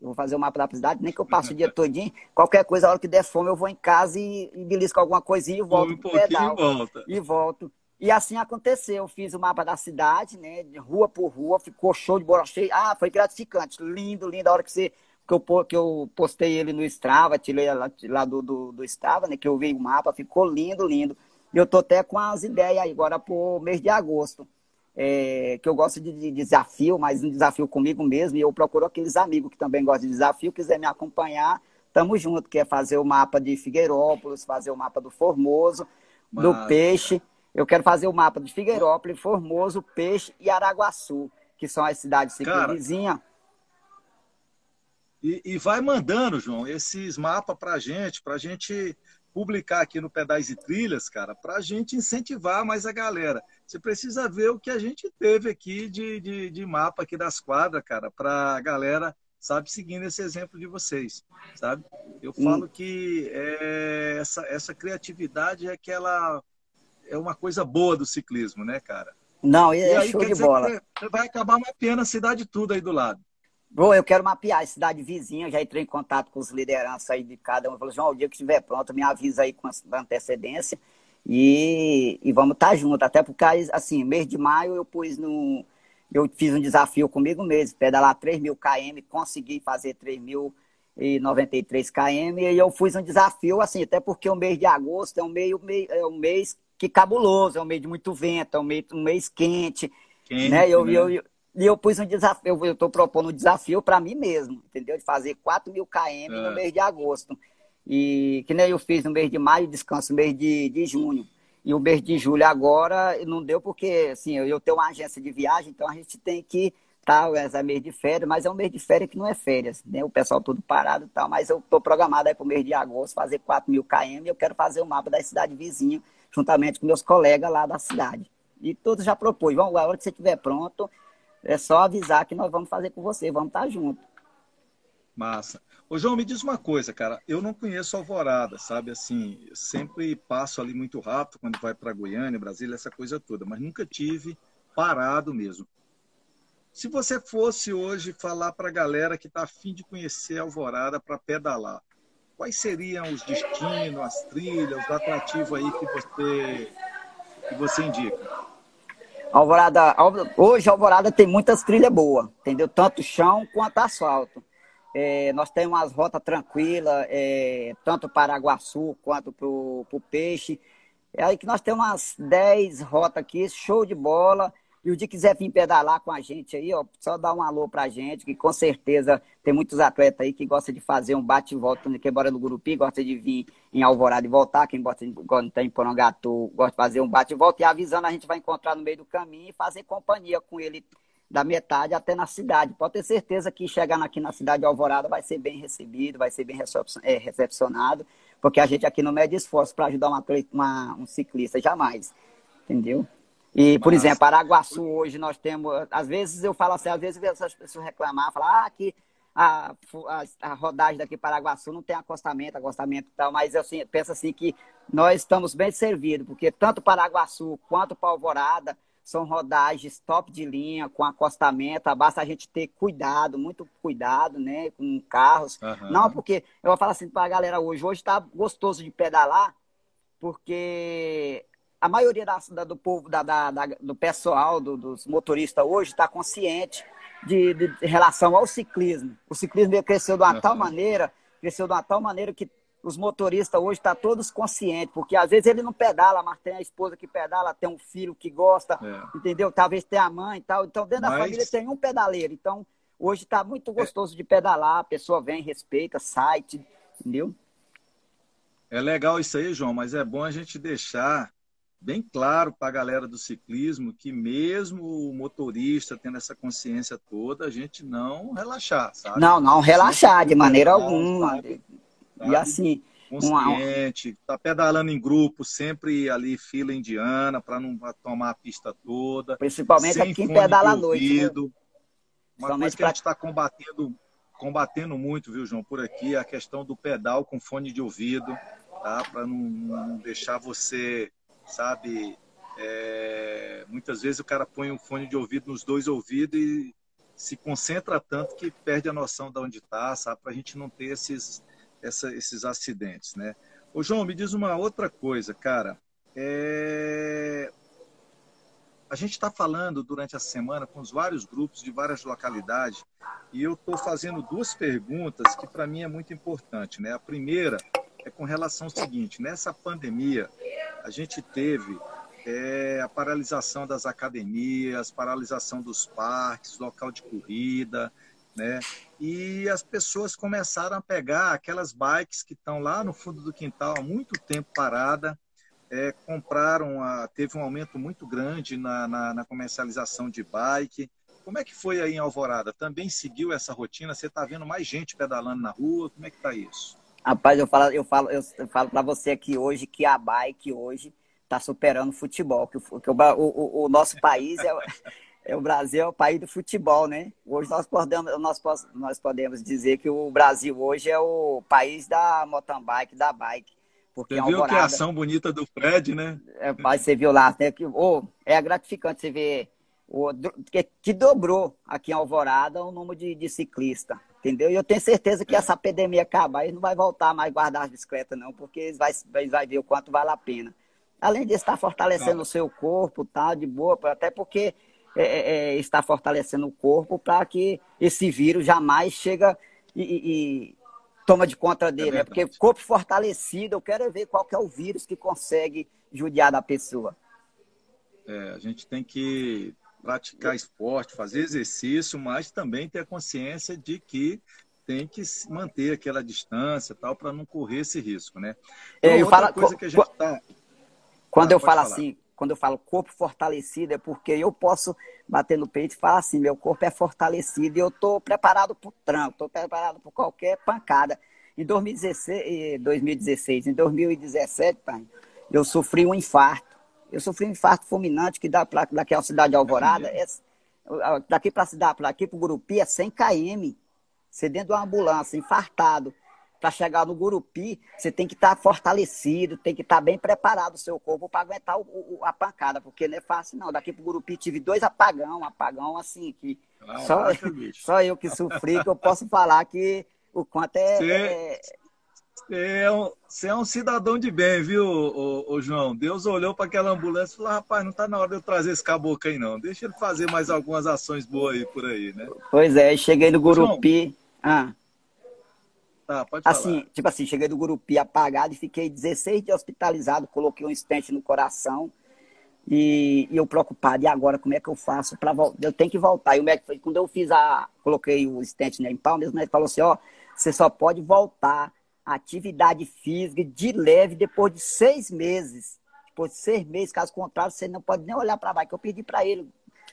Eu vou fazer o mapa da cidade, nem que eu passe o dia todinho, qualquer coisa, a hora que der fome, eu vou em casa e, e belisco alguma coisinha e volto um pro pedal. E volta. E volto. E assim aconteceu, eu fiz o mapa da cidade, né? Rua por rua, ficou show de bola cheia. Ah, foi gratificante, lindo, lindo. A hora que você que eu, que eu postei ele no Strava, tirei lá, lá do, do, do Strava, né? Que eu vi o mapa, ficou lindo, lindo. E eu tô até com as ideias agora para o mês de agosto. É, que eu gosto de, de, desafio, mas um desafio comigo mesmo, e eu procuro aqueles amigos que também gostam de desafio, quiser me acompanhar, tamo junto, que é fazer o mapa de Figueirópolis, fazer o mapa do Formoso, do Peixe. Eu quero fazer o mapa de Figueirópolis, Formoso, Peixe e Araguaçu, que são as cidades vizinhas. E, e vai mandando, João, esses mapas para gente, para gente publicar aqui no Pedais e Trilhas, cara, para a gente incentivar mais a galera. Você precisa ver o que a gente teve aqui de, de, de mapa aqui das quadras, cara, para a galera, sabe, seguindo esse exemplo de vocês, sabe? Eu falo que é, essa, essa criatividade é que ela é uma coisa boa do ciclismo, né, cara? Não, é aí, show de bola. Vai acabar mapeando a cidade toda aí do lado. Bom, eu quero mapear a cidade vizinha, já entrei em contato com os lideranças aí de cada um. Falei, João, o dia que estiver pronto, me avisa aí com antecedência e, e vamos estar tá juntos. Até porque, assim, mês de maio eu pus no. Eu fiz um desafio comigo mesmo, pedalar 3 mil km, consegui fazer 3.093 km, e eu fiz um desafio, assim, até porque o mês de agosto é um, meio, é um mês que cabuloso, é um mês de muito vento, é um mês, um mês quente, quente né? Eu, né? Eu, eu, e eu pus um desafio, eu estou propondo um desafio para mim mesmo, entendeu? De fazer 4 mil km é. no mês de agosto. E que nem eu fiz no mês de maio, descanso no mês de, de junho. E o mês de julho agora não deu porque, assim, eu, eu tenho uma agência de viagem, então a gente tem que tal, tá, é mês de férias, mas é um mês de férias que não é férias, né? O pessoal todo parado e tal, mas eu estou programado aí para o mês de agosto fazer 4 mil km e eu quero fazer o mapa da cidade vizinha juntamente com meus colegas lá da cidade. E todos já propôs, vamos, a hora que você estiver pronto, é só avisar que nós vamos fazer com você, vamos estar junto. Massa. Ô, João, me diz uma coisa, cara. Eu não conheço Alvorada, sabe? Assim, sempre passo ali muito rápido quando vai para Goiânia, Brasília, essa coisa toda, mas nunca tive parado mesmo. Se você fosse hoje falar para a galera que está afim de conhecer Alvorada para pedalar, quais seriam os destinos, as trilhas, os atrativos aí que você, que você indica? Alvorada, hoje Alvorada tem muitas trilhas boas, entendeu? Tanto chão quanto asfalto. É, nós temos umas rotas tranquilas, é, tanto para Aguaçu quanto para o Peixe. É aí que nós temos umas 10 rotas aqui, show de bola. E o dia quiser vir pedalar com a gente aí, ó, só dá um alô pra gente, que com certeza tem muitos atletas aí que gostam de fazer um bate e volta, quem mora no Gurupi gosta de vir em Alvorada e voltar, quem gosta de, gosta em Porongatu gosta de fazer um bate e volta, e avisando a gente vai encontrar no meio do caminho e fazer companhia com ele da metade até na cidade. Pode ter certeza que chegando aqui na cidade de Alvorada vai ser bem recebido, vai ser bem é, recepcionado, porque a gente aqui não mede esforço para ajudar uma, uma, um ciclista, jamais. Entendeu? E, por exemplo, Paraguaçu hoje nós temos. Às vezes eu falo assim, às vezes essas pessoas reclamar, falar ah, que a, a, a, rodagem daqui para Paraguaçu não tem acostamento, acostamento e tal, mas eu assim, penso assim que nós estamos bem servidos, porque tanto Paraguaçu quanto para Alvorada são rodagens top de linha, com acostamento, basta a gente ter cuidado, muito cuidado, né, com carros. Uhum. Não, porque eu vou falar assim para a galera hoje, hoje está gostoso de pedalar, porque a maioria da, da, do povo, da, da, do pessoal, do, dos motoristas hoje está consciente de, de, de, relação ao ciclismo. O ciclismo cresceu de uma uhum. tal maneira, cresceu de uma tal maneira que os motoristas hoje estão tá todos conscientes, porque às vezes ele não pedala, mas tem a esposa que pedala, tem um filho que gosta, é. entendeu? Talvez tenha a mãe e tal. Então, dentro mas... da família tem um pedaleiro. Então, hoje está muito gostoso é. de pedalar, a pessoa vem, respeita, sai, entendeu? É legal isso aí, João, mas é bom a gente deixar bem claro para a galera do ciclismo que mesmo o motorista tendo essa consciência toda, a gente não relaxar, sabe? Não, não relaxar de maneira alguma. Sabe? E assim, consciente, tá pedalando em grupo, sempre ali fila indiana para não tomar a pista toda. Principalmente aqui quem pedala à noite. Né? Uma coisa que a gente está combatendo, combatendo muito, viu, João, por aqui, é a questão do pedal com fone de ouvido, tá? Para não, não deixar você sabe? É, muitas vezes o cara põe um fone de ouvido nos dois ouvidos e se concentra tanto que perde a noção de onde está, sabe? Para a gente não ter esses, essa, esses acidentes, né? Ô, João, me diz uma outra coisa, cara. É... A gente está falando durante a semana com os vários grupos de várias localidades e eu estou fazendo duas perguntas que para mim é muito importante, né? A primeira é com relação ao seguinte: nessa pandemia, a gente teve é, a paralisação das academias, paralisação dos parques, local de corrida, né? E as pessoas começaram a pegar aquelas bikes que estão lá no fundo do quintal há muito tempo parada, é, compraram, a, teve um aumento muito grande na, na, na, comercialização de bike. Como é que foi aí em Alvorada? Também seguiu essa rotina? Você está vendo mais gente pedalando na rua? Como é que está isso? Rapaz, eu falo, eu falo, eu falo para você aqui hoje que a bike hoje está superando o futebol, que, o, que o, o, o, nosso país é, é, o Brasil é o país do futebol, né? Hoje nós podemos, nós, nós podemos dizer que o Brasil hoje é o país da mountain bike, da bike. Porque você viu Alvorada, que ação bonita do Fred, né? É, você viu lá, né? Que, oh, é gratificante você ver o, que, que, dobrou aqui em Alvorada o número de, de ciclistas, entendeu? E eu tenho certeza que essa epidemia acabar, eles não vai voltar mais guardar as bicicletas, não, porque eles vai, eles vai ver o quanto vale a pena. Além de estar fortalecendo tá. o seu corpo, tá, de boa, até porque é, é, é está fortalecendo o corpo para que esse vírus jamais chega e, e, toma de conta é dele, é né? Porque corpo fortalecido, eu quero ver qual que é o vírus que consegue judiar da pessoa. É, a gente tem que praticar esporte, fazer exercício, mas também ter a consciência de que tem que manter aquela distância tal para não correr esse risco, né? Então, eu outra falo, coisa que a gente tá... Quando ah, eu falo falar. assim, quando eu falo corpo fortalecido, é porque eu posso bater no peito e falar assim, meu corpo é fortalecido e eu estou preparado para o tranco, estou preparado para qualquer pancada. Em 2016, 2016, em 2017, pai, eu sofri um infarto. Eu sofri um infarto fulminante que dá pra, daqui à cidade de Alvorada, é, daqui para a cidade, daqui para o Gurupi é 100 km. Você dentro de uma ambulância, infartado para chegar no Gurupi, você tem que estar tá fortalecido, tem que estar tá bem preparado o seu corpo para aguentar o, o, a pancada, porque não é fácil não. Daqui pro Gurupi tive dois apagão, apagão assim, que ah, só, só eu que sofri, que eu posso falar que o quanto é... Você é... é um, você é um cidadão de bem, viu, ô, ô João? Deus olhou para aquela ambulância e falou: rapaz, não está na hora de eu trazer esse caboclo aí, não. Deixa ele fazer mais algumas ações boas aí por aí, né? Pois é, cheguei no Gurupi. João, ah. Tá, pode falar. Assim, tipo assim, cheguei do Gurupi apagado e fiquei 16 dias hospitalizado, coloquei um stent no coração e, e, eu preocupado, e agora como é que eu faço para voltar? Eu tenho que voltar. E o médico, quando eu fiz a, coloquei o stent né, em pau, mesmo, o médico falou assim, ó, você só pode voltar atividade física de leve depois de seis meses. Depois de seis meses, caso contrário, você não pode nem olhar para baixo. Que eu pedi para ele,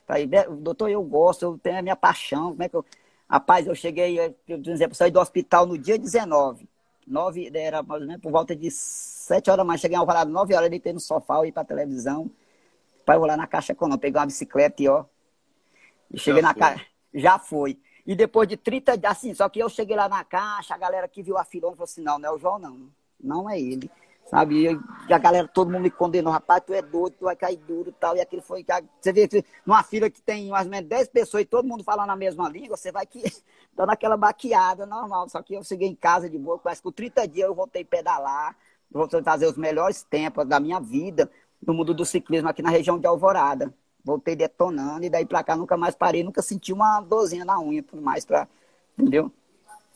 para ele, doutor, eu gosto, eu tenho a minha paixão, como é que eu Rapaz, eu cheguei, eu, por exemplo, saí do hospital no dia 19. 9, era mais ou menos por volta de 7 horas mais. Cheguei ao varado 9 horas, deitei no sofá, ir pra televisão. Pai, vou lá na caixa econômica, peguei uma bicicleta e ó. E cheguei já na caixa. Já foi. E depois de 30 dias, assim, só que eu cheguei lá na caixa, a galera que viu a filona falou assim: não, não é o João, não. Não é ele. Sabe? E a galera, todo mundo me condenou, rapaz, tu é doido, tu vai cair duro e tal. E aquilo foi. Você vê, numa fila que tem mais ou menos 10 pessoas e todo mundo falando a mesma língua, você vai que dando aquela baqueada normal. Só que eu cheguei em casa de boa, quase com 30 dias eu voltei a pedalar, voltei a fazer os melhores tempos da minha vida no mundo do ciclismo aqui na região de Alvorada. Voltei detonando e daí pra cá nunca mais parei, nunca senti uma dorzinha na unha, por mais pra. Entendeu?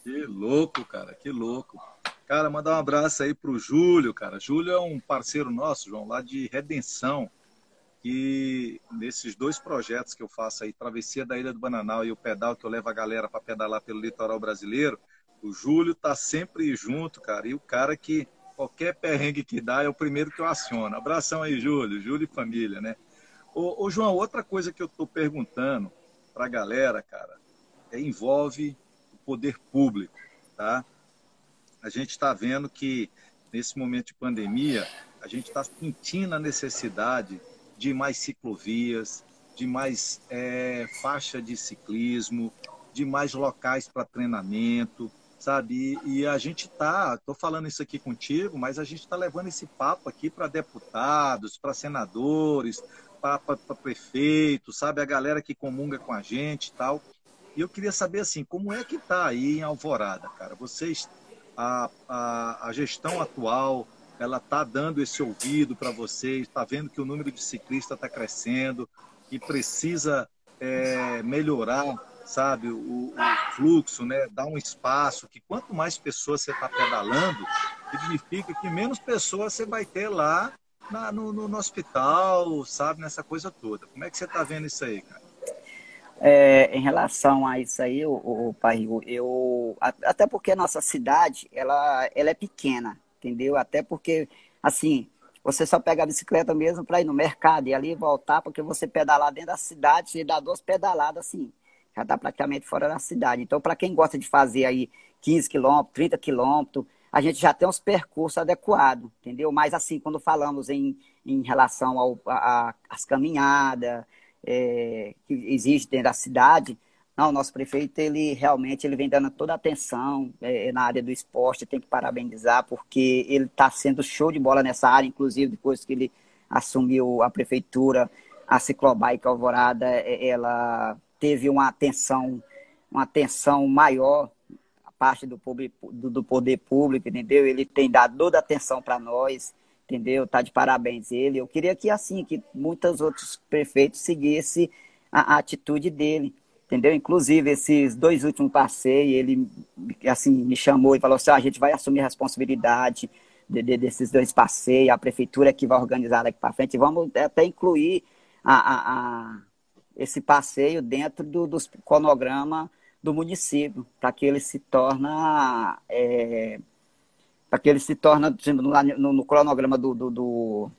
Que louco, cara, que louco. Cara, mandar um abraço aí pro Júlio, cara. Júlio é um parceiro nosso, João, lá de Redenção. E nesses dois projetos que eu faço aí, Travessia da Ilha do Bananal e o pedal que eu levo a galera para pedalar pelo litoral brasileiro, o Júlio tá sempre junto, cara. E o cara que qualquer perrengue que dá é o primeiro que eu aciono. Abração aí, Júlio, Júlio e família, né? Ô, ô João, outra coisa que eu tô perguntando pra galera, cara, é, envolve o poder público, tá? a gente está vendo que nesse momento de pandemia, a gente está sentindo a necessidade de mais ciclovias, de mais é, faixa de ciclismo, de mais locais para treinamento, sabe? E, e a gente está, estou falando isso aqui contigo, mas a gente está levando esse papo aqui para deputados, para senadores, para prefeitos, sabe? A galera que comunga com a gente e tal. E eu queria saber, assim, como é que está aí em Alvorada, cara? Vocês a, a, a gestão atual ela está dando esse ouvido para vocês, está vendo que o número de ciclistas está crescendo e precisa é, melhorar, sabe, o, o, fluxo, né? Dar um espaço que quanto mais pessoas você está pedalando, significa que menos pessoas você vai ter lá na, no, no, hospital, sabe, nessa coisa toda. Como é que você está vendo isso aí, cara? É, em relação a isso aí, o, o pai, eu até porque a nossa cidade ela, ela é pequena, entendeu? Até porque assim você só pega a bicicleta mesmo para ir no mercado e ali voltar, porque você pedalar dentro da cidade, você dá duas pedaladas assim, já está praticamente fora da cidade. Então, para quem gosta de fazer aí 15 quilômetros, 30 quilômetros, a gente já tem uns percursos adequados, entendeu? Mas assim, quando falamos em, em relação às caminhadas, é, que existe dentro da cidade, Não, o nosso prefeito, ele realmente ele vem dando toda a atenção é, na área do esporte, tem que parabenizar, porque ele está sendo show de bola nessa área, inclusive depois que ele assumiu a prefeitura, a Ciclobike Alvorada, é, ela teve uma atenção, uma atenção maior parte do, do, do poder público, entendeu? Ele tem dado toda a atenção para nós, entendeu? Tá de parabéns ele. Eu queria que assim, que muitos outros prefeitos seguissem a, a atitude dele entendeu? Inclusive, esses dois últimos passeios, ele assim, me chamou e falou assim, ah, a gente vai assumir a responsabilidade de, de, desses dois passeios, a prefeitura é que vai organizar daqui para frente, vamos até incluir a, a, a esse passeio dentro do, do cronograma do município, para que ele se torna é, para que ele se torna no, no, no cronograma do, do, do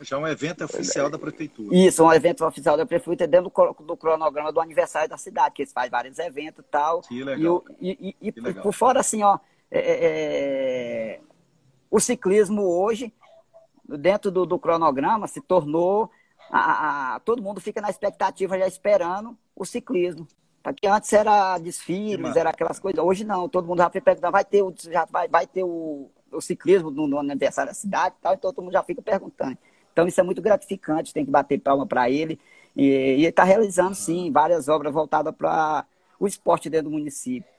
já um evento oficial da prefeitura. Isso, um evento oficial da prefeitura dentro do, do cronograma do aniversário da cidade, que eles fazem vários eventos e tal. Que legal. E, e, e, e por fora, assim, ó, é, é, é, o ciclismo hoje, dentro do, do cronograma, se tornou. A, a, todo mundo fica na expectativa, já esperando o ciclismo. Porque antes era desfiles, era aquelas coisas. Hoje não, todo mundo já fica perguntando, vai ter o, já vai, vai ter o, o ciclismo no, no aniversário da cidade e tal, então todo mundo já fica perguntando. Então isso é muito gratificante, tem que bater palma para ele. E, e ele está realizando, sim, várias obras voltadas para o esporte dentro do município.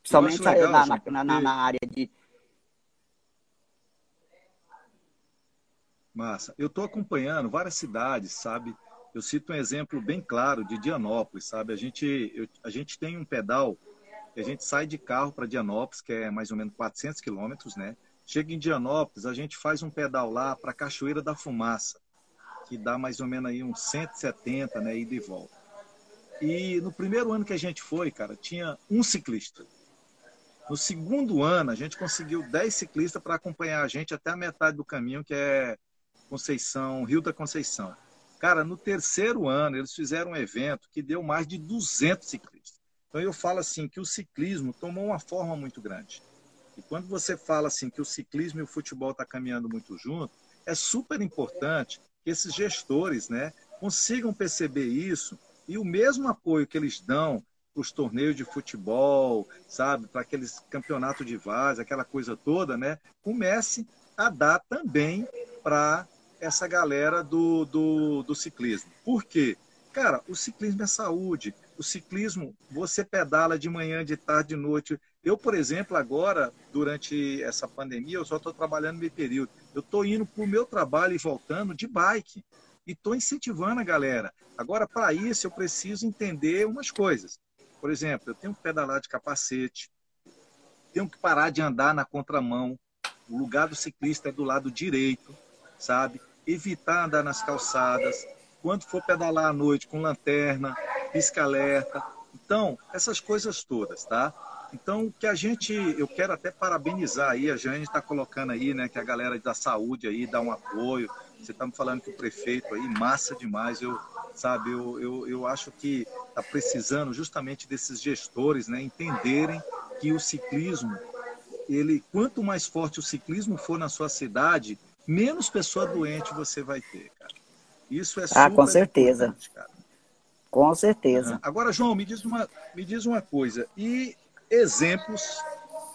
Principalmente legal, na, na, na, na, área de. Massa. Eu estou acompanhando várias cidades, sabe? Eu cito um exemplo bem claro de Dianópolis, sabe? A gente, eu, a gente tem um pedal a gente sai de carro para Dianópolis, que é mais ou menos 400 quilômetros, né? Chega em Dianópolis, a gente faz um pedal lá para Cachoeira da Fumaça, que dá mais ou menos aí uns 170, né, ida e volta. E no primeiro ano que a gente foi, cara, tinha um ciclista. No segundo ano, a gente conseguiu 10 ciclistas para acompanhar a gente até a metade do caminho, que é Conceição, Rio da Conceição. Cara, no terceiro ano, eles fizeram um evento que deu mais de 200 ciclistas. Então, eu falo assim que o ciclismo tomou uma forma muito grande. E quando você fala assim que o ciclismo e o futebol estão tá caminhando muito junto, é super importante que esses gestores né, consigam perceber isso e o mesmo apoio que eles dão para os torneios de futebol, sabe, para aqueles campeonatos de vaza, aquela coisa toda, né, comece a dar também para essa galera do, do, do ciclismo. Por quê? Cara, o ciclismo é saúde. O ciclismo, você pedala de manhã, de tarde, de noite. Eu, por exemplo, agora, durante essa pandemia, eu só estou trabalhando meio período. Eu estou indo para o meu trabalho e voltando de bike. E estou incentivando a galera. Agora, para isso, eu preciso entender umas coisas. Por exemplo, eu tenho que pedalar de capacete, tenho que parar de andar na contramão. O lugar do ciclista é do lado direito, sabe? Evitar andar nas calçadas. Quando for pedalar à noite com lanterna, pisca-alerta. Então, essas coisas todas, tá? Então, que a gente, eu quero até parabenizar aí, a Jane está colocando aí, né, que a galera da saúde aí dá um apoio. Você está me falando que o prefeito aí, massa demais. Eu, sabe, eu, eu, eu acho que está precisando justamente desses gestores, né, entenderem que o ciclismo, ele, quanto mais forte o ciclismo for na sua cidade, menos pessoa doente você vai ter, cara. Isso é Ah, com certeza. Com certeza. Agora, João, me diz uma, me diz uma coisa. E exemplos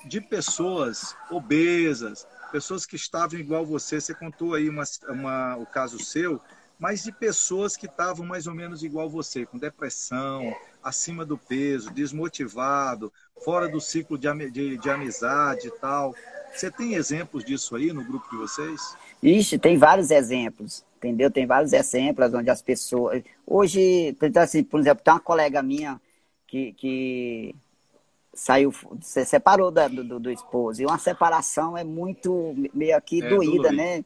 de pessoas obesas, pessoas que estavam igual você. Você contou aí uma, uma, o caso seu, mas de pessoas que estavam mais ou menos igual você, com depressão, acima do peso, desmotivado, fora do ciclo de, de, de amizade e tal. Você tem exemplos disso aí no grupo de vocês? Ixi, tem vários exemplos, entendeu? Tem vários exemplos onde as pessoas. Hoje, assim, por exemplo, tem uma colega minha que, que saiu, se separou da, do, do esposo. E uma separação é muito meio aqui é, doída, né?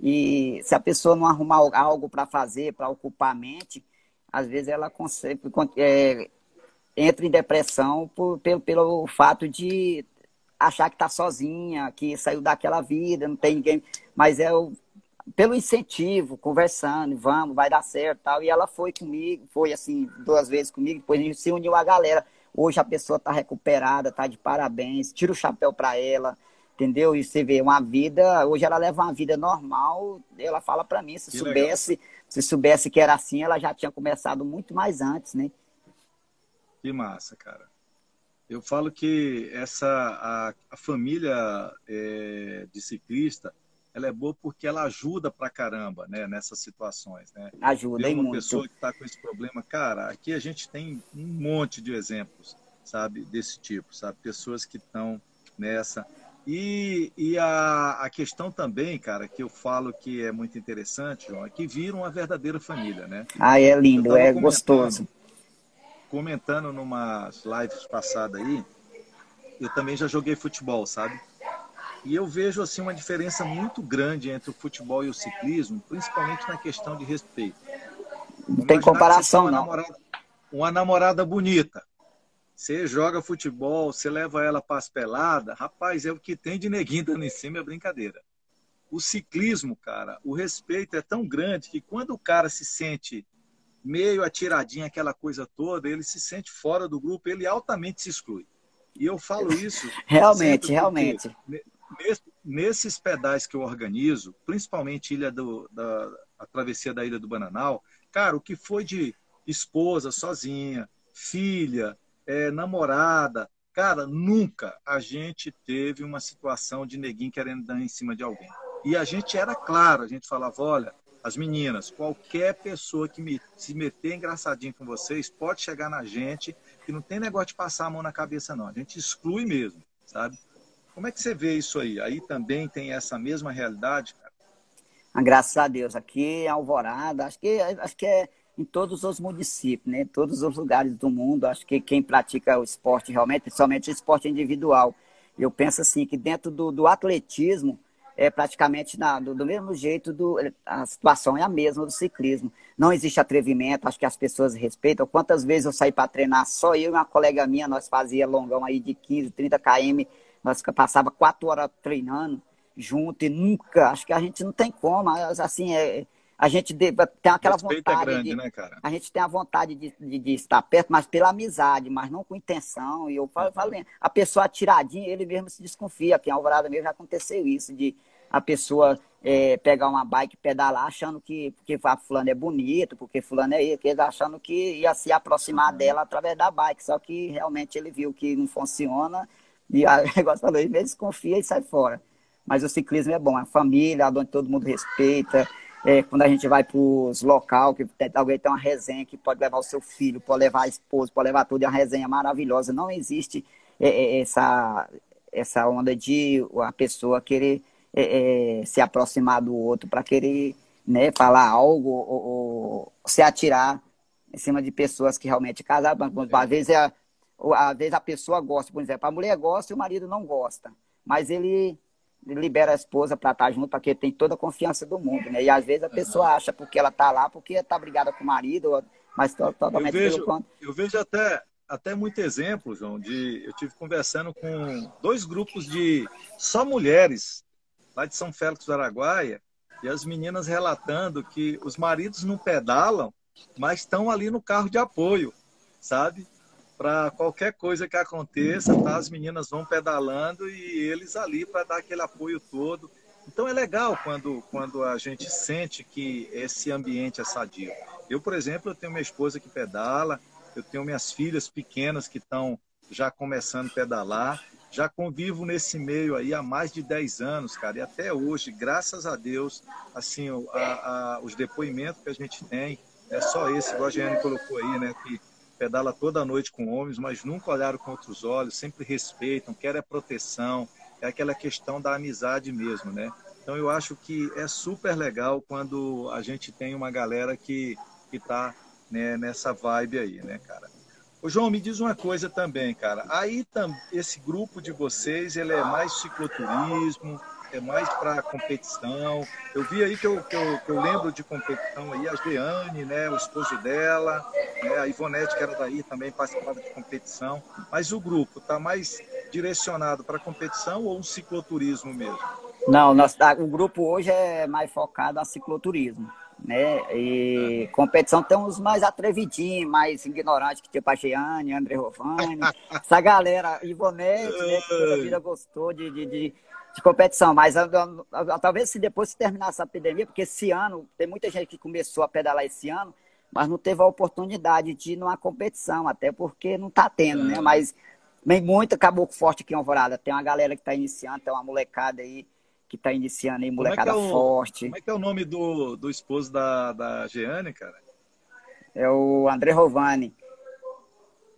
E se a pessoa não arrumar algo para fazer, para ocupar a mente, às vezes ela consegue, é, entra em depressão por, pelo, pelo fato de achar que está sozinha, que saiu daquela vida, não tem ninguém. Mas é o, pelo incentivo, conversando, vamos, vai dar certo tal. E ela foi comigo, foi assim, duas vezes comigo, depois a gente se uniu a galera. Hoje a pessoa está recuperada, está de parabéns, tira o chapéu para ela, entendeu? E você vê uma vida, hoje ela leva uma vida normal, ela fala para mim, se que soubesse, legal. se soubesse que era assim, ela já tinha começado muito mais antes, né? Que massa, cara. Eu falo que essa a, a família é, de ciclista ela é boa porque ela ajuda pra caramba, né, nessas situações, né? Ajuda, Ver uma muito. pessoa que está com esse problema, cara, aqui a gente tem um monte de exemplos, sabe, desse tipo, sabe? Pessoas que estão nessa. E, e a, a questão também, cara, que eu falo que é muito interessante, João, é que viram uma verdadeira família, né? Ah, é lindo, é gostoso. Comentando numas lives passadas aí, eu também já joguei futebol, sabe? E eu vejo assim uma diferença muito grande entre o futebol e o ciclismo, principalmente na questão de respeito. Não tem comparação, tem uma não. Namorada, uma namorada bonita. Você joga futebol, você leva ela para as peladas, rapaz, é o que tem de neguinho dando em cima, é brincadeira. O ciclismo, cara, o respeito é tão grande que quando o cara se sente meio atiradinho, aquela coisa toda, ele se sente fora do grupo, ele altamente se exclui. E eu falo isso. Realmente, realmente. Nesse- Nesses pedais que eu organizo, principalmente ilha do, da, a travessia da Ilha do Bananal, cara, o que foi de esposa sozinha, filha, é, namorada, cara, nunca a gente teve uma situação de neguinho querendo dar em cima de alguém. E a gente era claro, a gente falava, olha, as meninas, qualquer pessoa que me, se meter engraçadinho com vocês, pode chegar na gente, que não tem negócio de passar a mão na cabeça, não. A gente exclui mesmo, sabe? Como é que você vê isso aí? Aí também tem essa mesma realidade, cara? Ah, Graças a Deus. Aqui em Alvorada, acho que, acho que é em todos os municípios, né? Em todos os lugares do mundo. Acho que quem pratica o esporte realmente, principalmente o esporte individual, eu penso assim que dentro do, do atletismo é praticamente na- do, do mesmo jeito do, a situação é a mesma do ciclismo. Não existe atrevimento, acho que as pessoas respeitam. Quantas vezes eu saí para treinar, só eu e uma colega minha, nós fazia longão aí de 15, 30 km, nós passava quatro horas treinando junto e nunca, acho que a gente não tem como, assim, é, a gente deve, tem aquela Respeito é vontade grande, de, né, cara? a gente tem a vontade de, de, de estar perto, mas pela amizade, mas não com intenção. E eu falo, falo mesmo, a pessoa atiradinha, ele mesmo se desconfia. Aqui em Alvorada mesmo já aconteceu isso, de a pessoa é, pegar uma bike e pedalar achando que porque a fulano é bonito, porque fulano é ele, achando que ia se aproximar dela através da bike. Só que realmente ele viu que não funciona e a negócio falou, ele desconfia e sai fora. Mas o ciclismo é bom, é família, onde todo mundo respeita. É, quando a gente vai para os local, que alguém tem uma resenha que pode levar o seu filho, pode levar a esposa, pode levar tudo, é uma resenha maravilhosa. Não existe é, é, essa, essa onda de a pessoa querer é, é, se aproximar do outro para querer né, falar algo ou, ou, se atirar em cima de pessoas que realmente casaram. Às vezes, é, às vezes a pessoa gosta, por exemplo, a mulher gosta e o marido não gosta, mas ele libera a esposa para estar junto, porque tem toda a confiança do mundo, né? E às vezes a pessoa acha porque ela tá lá, porque tá brigada com o marido, mas totalmente eu vejo, pelo Eu vejo até, até muito exemplo, João, de eu tive conversando com dois grupos de só mulheres lá de São Félix do Araguaia, e as meninas relatando que os maridos não pedalam, mas estão ali no carro de apoio, sabe? para qualquer coisa que aconteça, tá? as meninas vão pedalando e eles ali para dar aquele apoio todo. Então é legal quando, quando a gente sente que esse ambiente é sadio. Eu, por exemplo, eu tenho minha esposa que pedala, eu tenho minhas filhas pequenas que estão já começando a pedalar, já convivo nesse meio aí há mais de 10 anos, cara, e até hoje, graças a Deus, assim, a, a, os depoimentos que a gente tem, é só esse, igual a Giane colocou aí, né, que pedala toda noite com homens, mas nunca olharam com outros olhos, sempre respeitam, querem a proteção, é aquela questão da amizade mesmo, né? Então eu acho que é super legal quando a gente tem uma galera que que tá né, nessa vibe aí, né, cara? Ô João, me diz uma coisa também, cara. Aí esse grupo de vocês, ele é mais cicloturismo, é mais para competição. Eu vi aí que eu, que eu, que, eu, lembro de competição aí, a Jeane, né, o esposo dela, né, a Ivonete, que era daí, também participava de competição. Mas o grupo está mais direcionado para competição ou um cicloturismo mesmo? Não, nosso, o grupo hoje é mais focado a cicloturismo. Né? E competição tem uns mais atrevidinhos, mais ignorantes, que tipo a Jeane, André Rovani, essa galera, Ivonete, né, que toda a vida gostou de, de, de de competição, mas a, a, a, talvez se depois se terminasse a pandemia, porque esse ano, tem muita gente que começou a pedalar esse ano, mas não teve a oportunidade de ir numa competição, até porque não está tendo, né? Mas vem muito caboclo forte aqui em Alvorada. Tem uma galera que está iniciando, tem uma molecada aí que está iniciando aí, molecada como é é o, forte. Como é que é o nome do, do esposo da, da Jeane, cara? É o André Rovani.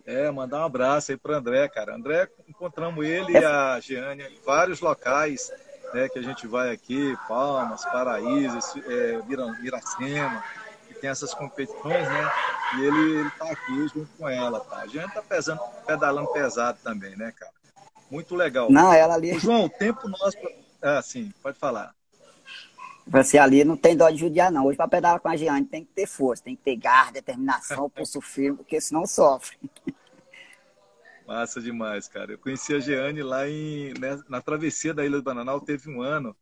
É, mandar um abraço aí para André, cara. André, encontramos ele é. e a Jeane em vários locais né, que a gente vai aqui, Palmas, Paraíso, é, Miracema, que tem essas competições, né? E ele, está aqui junto com ela, tá? A gente tá pesando, pedalando pesado também, né, cara? Muito legal. Não, ela ali. João, tempo nosso. Ah, sim, pode falar. Você ali não tem dó de judiar, não. Hoje, para pedalar com a Giane, tem que ter força, tem que ter garra, determinação, pulso firme, porque senão sofre. Massa demais, cara. Eu conheci a Jeane lá em, né, na travessia da Ilha do Bananal, teve um ano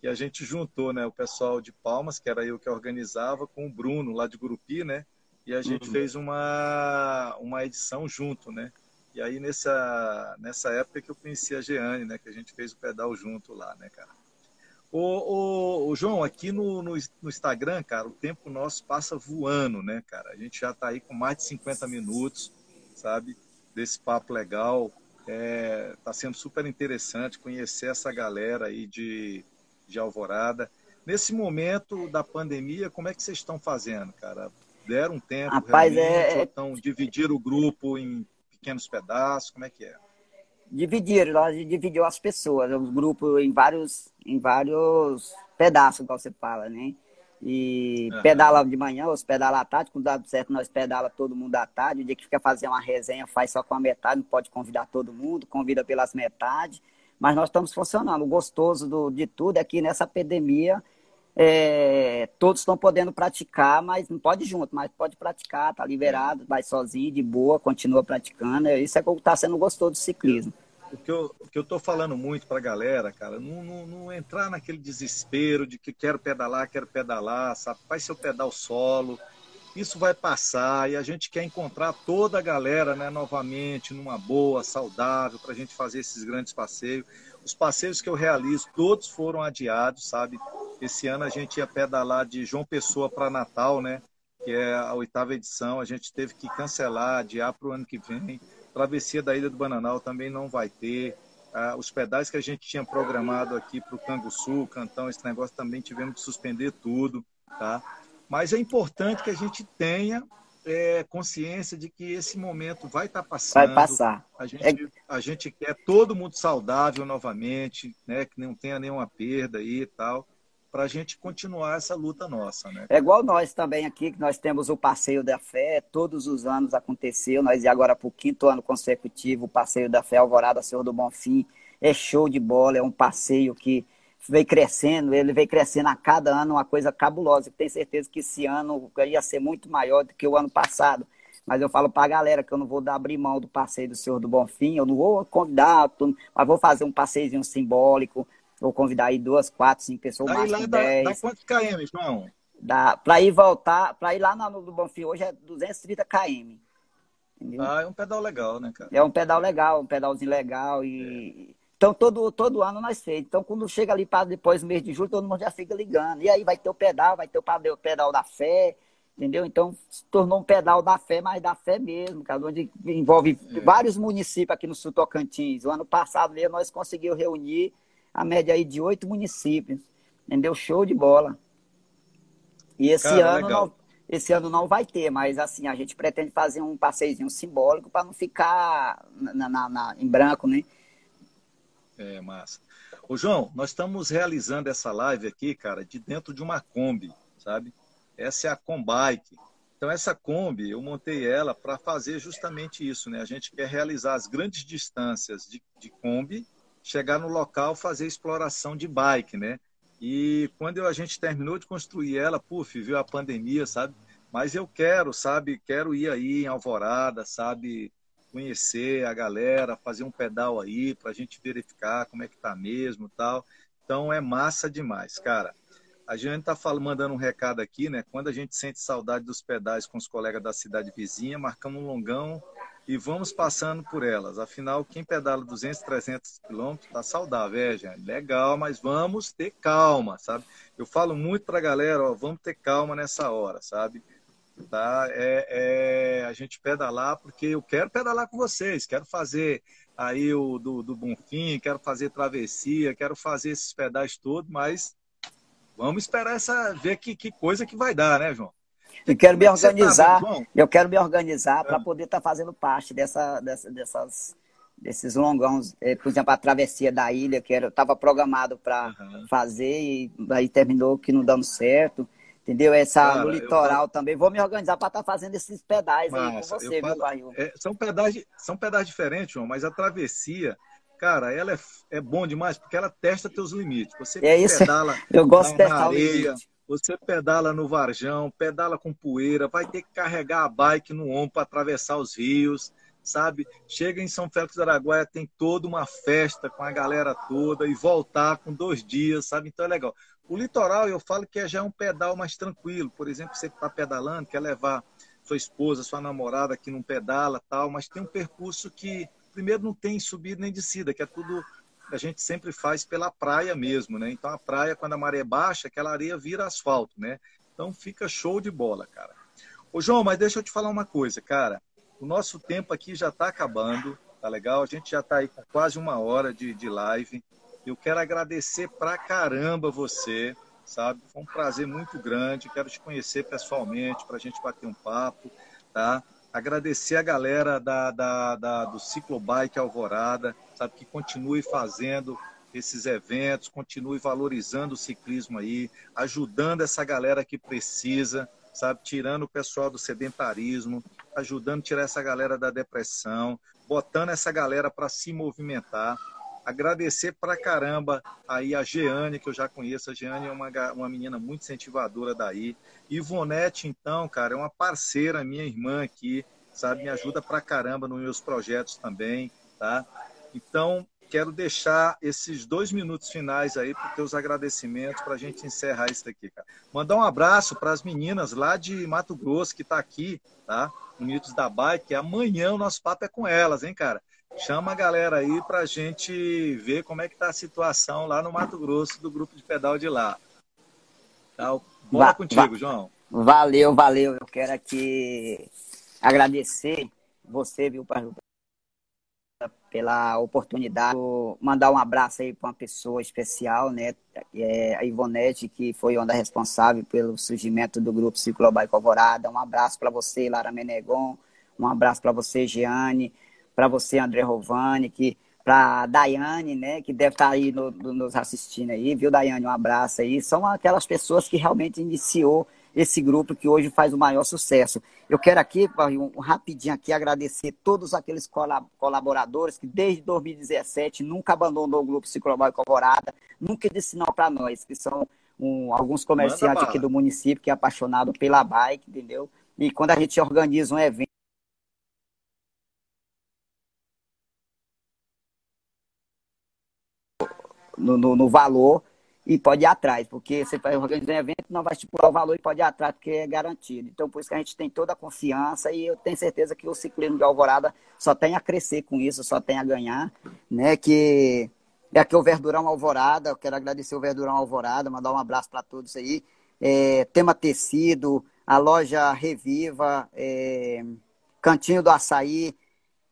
que a gente juntou né, o pessoal de Palmas, que era eu que organizava, com o Bruno, lá de Gurupi, né? E a gente uhum. fez uma, uma edição junto, né? E aí, nessa, nessa época que eu conheci a Jeane, né? Que a gente fez o pedal junto lá, né, cara? O, o, o João, aqui no, no, no, Instagram, cara, o tempo nosso passa voando, né, cara? A gente já está aí com mais de 50 minutos, sabe? desse papo legal. Está é, tá sendo super interessante conhecer essa galera aí de, de Alvorada. Nesse momento da pandemia, como é que vocês estão fazendo, cara? Deram um tempo Rapaz, é... estão dividir o grupo em pequenos pedaços? Como é que é? Dividiram, nós dividiu as pessoas, o grupo em vários, em vários pedaços, igual você fala, né? E uhum. pedala de manhã, ou pedala à tarde, quando dá certo nós pedala todo mundo à tarde. O dia que fica fazer uma resenha faz só com a metade, não pode convidar todo mundo, convida pelas metades. Mas nós estamos funcionando. O gostoso do, de tudo é que nessa epidemia é, todos estão podendo praticar, mas não pode junto, mas pode praticar, tá liberado, vai sozinho, de boa, continua praticando. Isso é o que está sendo gostoso do ciclismo o que eu, o que eu tô falando muito para a galera, cara, não, não, não, entrar naquele desespero de que quero pedalar, quero pedalar, sabe? Faz seu pedal solo, isso vai passar e a gente quer encontrar toda a galera, né, novamente, numa boa, saudável, para a gente fazer esses grandes passeios. Os passeios que eu realizo, todos foram adiados, sabe? Esse ano a gente ia pedalar de João Pessoa para Natal, né? Que é a oitava edição, a gente teve que cancelar, adiar para o ano que vem Travessia da Ilha do Bananal também não vai ter. Ah, os pedais que a gente tinha programado aqui para o Canguçu, Cantão, esse negócio também tivemos que suspender tudo, tá? Mas é importante que a gente tenha é, consciência de que esse momento vai estar tá passando. Vai passar. A gente, é... a gente quer todo mundo saudável novamente, né? Que não tenha nenhuma perda aí e tal para a gente continuar essa luta nossa. Né? É igual nós também aqui, que nós temos o Passeio da Fé, todos os anos aconteceu, nós e agora para o quinto ano consecutivo, o Passeio da Fé Alvorada Senhor do Bonfim, é show de bola, é um passeio que veio crescendo, ele veio crescendo a cada ano, uma coisa cabulosa. Tenho certeza que esse ano ia ser muito maior do que o ano passado. Mas eu falo para a galera que eu não vou dar abrir mão do passeio do Senhor do Bonfim, eu não vou convidar, mas vou fazer um passeiozinho simbólico, Vou convidar aí duas, quatro, cinco pessoas, Daí máximo dá, dez. Dá quantos km, João? Para ir voltar, para ir lá no, no Bonfim hoje é 230 km. Entendeu? Ah, é um pedal legal, né, cara? É um pedal legal, um pedalzinho legal e... É. Então, todo, todo ano nós fez. Então, quando chega ali para depois do mês de julho, todo mundo já fica ligando. E aí vai ter o pedal, vai ter o pedal da fé, entendeu? Então, se tornou um pedal da fé, mas da fé mesmo, cara, onde envolve é. vários municípios aqui no Sul Tocantins. O ano passado mesmo nós conseguimos reunir a média aí de oito municípios. Entendeu? Show de bola. E esse Cara, ano não, esse ano não vai ter, mas assim, a gente pretende fazer um passeiozinho simbólico para não ficar na, na, na, em branco, né? É, massa. Ô, João, nós estamos realizando essa live aqui, cara, de dentro de uma Kombi, sabe? Essa é a Combike. Então, essa Kombi, eu montei ela para fazer justamente isso, né? A gente quer realizar as grandes distâncias de, de Kombi chegar no local, fazer exploração de bike, né? E quando a gente terminou de construir ela, puf, viu a pandemia, sabe? Mas eu quero, sabe? Quero ir aí em Alvorada, sabe? Conhecer a galera, fazer um pedal aí para a gente verificar como é que tá mesmo tal. Então é massa demais, cara. A gente está mandando um recado aqui, né? Quando a gente sente saudade dos pedais com os colegas da cidade vizinha, marcamos um longão e vamos passando por elas. Afinal, quem pedala 200, 300 quilômetros está saudável, é, gente? Legal, mas vamos ter calma, sabe? Eu falo muito para a galera, ó, vamos ter calma nessa hora, sabe? Tá? É, é, a gente pedalar porque eu quero pedalar com vocês, quero fazer aí o do, do Bonfim, quero fazer travessia, quero fazer esses pedais todos, mas vamos esperar essa ver que, que coisa que vai dar, né, João? Eu quero me é tá, organizar, tá, eu quero me organizar é. para poder estar tá fazendo parte dessa, dessa, dessas, desses longões. É, por exemplo, a travessia da ilha, que estava programado para uhum. fazer e aí terminou que não dando certo. Entendeu? Essa Cara, no litoral também. Vou me organizar para estar tá fazendo esses pedais Massa, aí com você, falo, viu, É, são, pedais, são pedais diferentes, João, mas a travessia, cara, ela é, é bom demais porque ela testa teus limites. Você é isso. pedala eu gosto de testar areia, você pedala no varjão, pedala com poeira, vai ter que carregar a bike no ombro para atravessar os rios, sabe? Chega em São Félix do Araguaia, tem toda uma festa com a galera toda e voltar com dois dias, sabe? Então é legal. O litoral, eu falo que é já é um pedal mais tranquilo. Por exemplo, você que está pedalando, quer levar sua esposa, sua namorada que não pedala tal, mas tem um percurso que, primeiro, não tem subida nem descida, que é tudo a gente sempre faz pela praia mesmo, né? Então a praia, quando a maré baixa, aquela areia vira asfalto, né? Então fica show de bola, cara. Ô João, mas deixa eu te falar uma coisa, cara. O nosso tempo aqui já está acabando, tá legal? A gente já está aí com quase uma hora de, de live. Eu quero agradecer pra caramba você, sabe? Foi um prazer muito grande. Quero te conhecer pessoalmente para a gente bater um papo, tá? Agradecer a galera da, da, da, do Ciclobike Alvorada, sabe? Que continue fazendo esses eventos, continue valorizando o ciclismo aí, ajudando essa galera que precisa, sabe? Tirando o pessoal do sedentarismo, ajudando a tirar essa galera da depressão, botando essa galera para se movimentar agradecer pra caramba aí a Jeane, que eu já conheço. A Jeane é uma, uma menina muito incentivadora daí. Ivonete, então, cara, é uma parceira, minha irmã aqui, sabe? Me ajuda pra caramba nos meus projetos também, tá? Então, quero deixar esses dois minutos finais aí para os teus agradecimentos para a gente encerrar isso daqui, cara. Mandar um abraço para as meninas lá de Mato Grosso que está aqui, tá? Minutos da Bike. Amanhã o nosso papo é com elas, hein, cara? Chama a galera aí para a gente ver como é que está a situação lá no Mato Grosso do grupo de pedal de lá. Tá? Bora va contigo, João. Valeu, valeu. Eu quero aqui agradecer você, viu, pela oportunidade. Mandar um abraço aí para uma pessoa especial, né? É a Ivonete, que foi uma responsável pelo surgimento do grupo Ciclobike Alvorada. Um abraço para você, Lara Menegon. Um abraço para você, Giane para você, André Rovani, que para Daiane, né, que deve estar tá aí no, nos assistindo aí, viu, Daiane? Um abraço aí. São aquelas pessoas que realmente iniciou esse grupo que hoje faz o maior sucesso. Eu quero aqui, um, rapidinho aqui, agradecer todos aqueles colaboradores que desde 2017 nunca abandonou o grupo Ciclobal e Alvorada, nunca disse não para nós, que são um, alguns comerciantes aqui do município que é apaixonado pela bike, entendeu? E quando a gente organiza um evento, no, no, no, valor e pode ir atrás, porque você vai organizar um evento, não vai estipular o valor e pode ir atrás, porque é garantido. Então, por isso que a gente tem toda a confiança e eu tenho certeza que o ciclismo de Alvorada só tem a crescer com isso, só tem a ganhar, né? Que é aqui o Verdurão Alvorada, eu quero agradecer o Verdurão Alvorada, mandar um abraço para todos aí. É, tema Tecido, a loja Reviva, é, Cantinho do Açaí,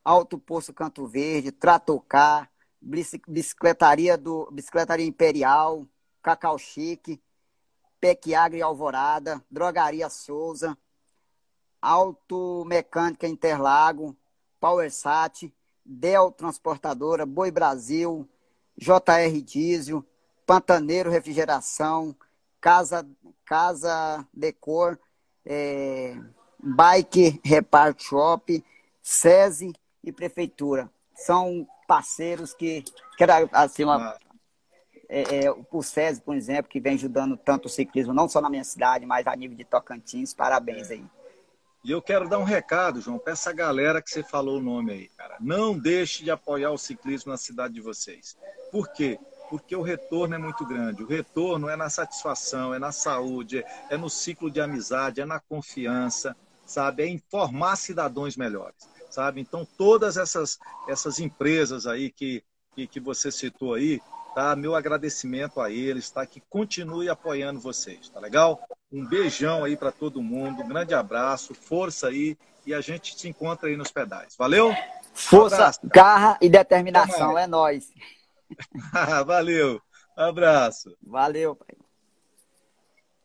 Alto Poço Canto Verde, Tratocar, Bicicletaria, do, Bicicletaria Imperial, Cacau Chique, Pec Agri Alvorada, Drogaria Souza, Auto Mecânica Interlago, PowerSat, Del Transportadora, Boi Brasil, JR Diesel, Pantaneiro Refrigeração, Casa, Casa Decor, é, Bike Repart Shop, SESI e Prefeitura. São parceiros que, que era assim, uma, é, é, o SESI, por exemplo, que vem ajudando tanto o ciclismo, não só na minha cidade, mas a nível de Tocantins. Parabéns é. aí. E eu quero dar um recado, João, para essa galera que você falou o nome aí, cara. Não deixe de apoiar o ciclismo na cidade de vocês. Por quê? Porque o retorno é muito grande. O retorno é na satisfação, é na saúde, é no ciclo de amizade, é na confiança, sabe? É em formar cidadãos melhores sabe? Então, todas essas, essas empresas aí que, que, que você citou aí, tá? Meu agradecimento a eles, tá? Que continue apoiando vocês, tá legal? Um beijão aí para todo mundo, um grande abraço, força aí e a gente se encontra aí nos pedais. Valeu? Força, um garra e determinação, é nós. Valeu. Abraço. Valeu, pai.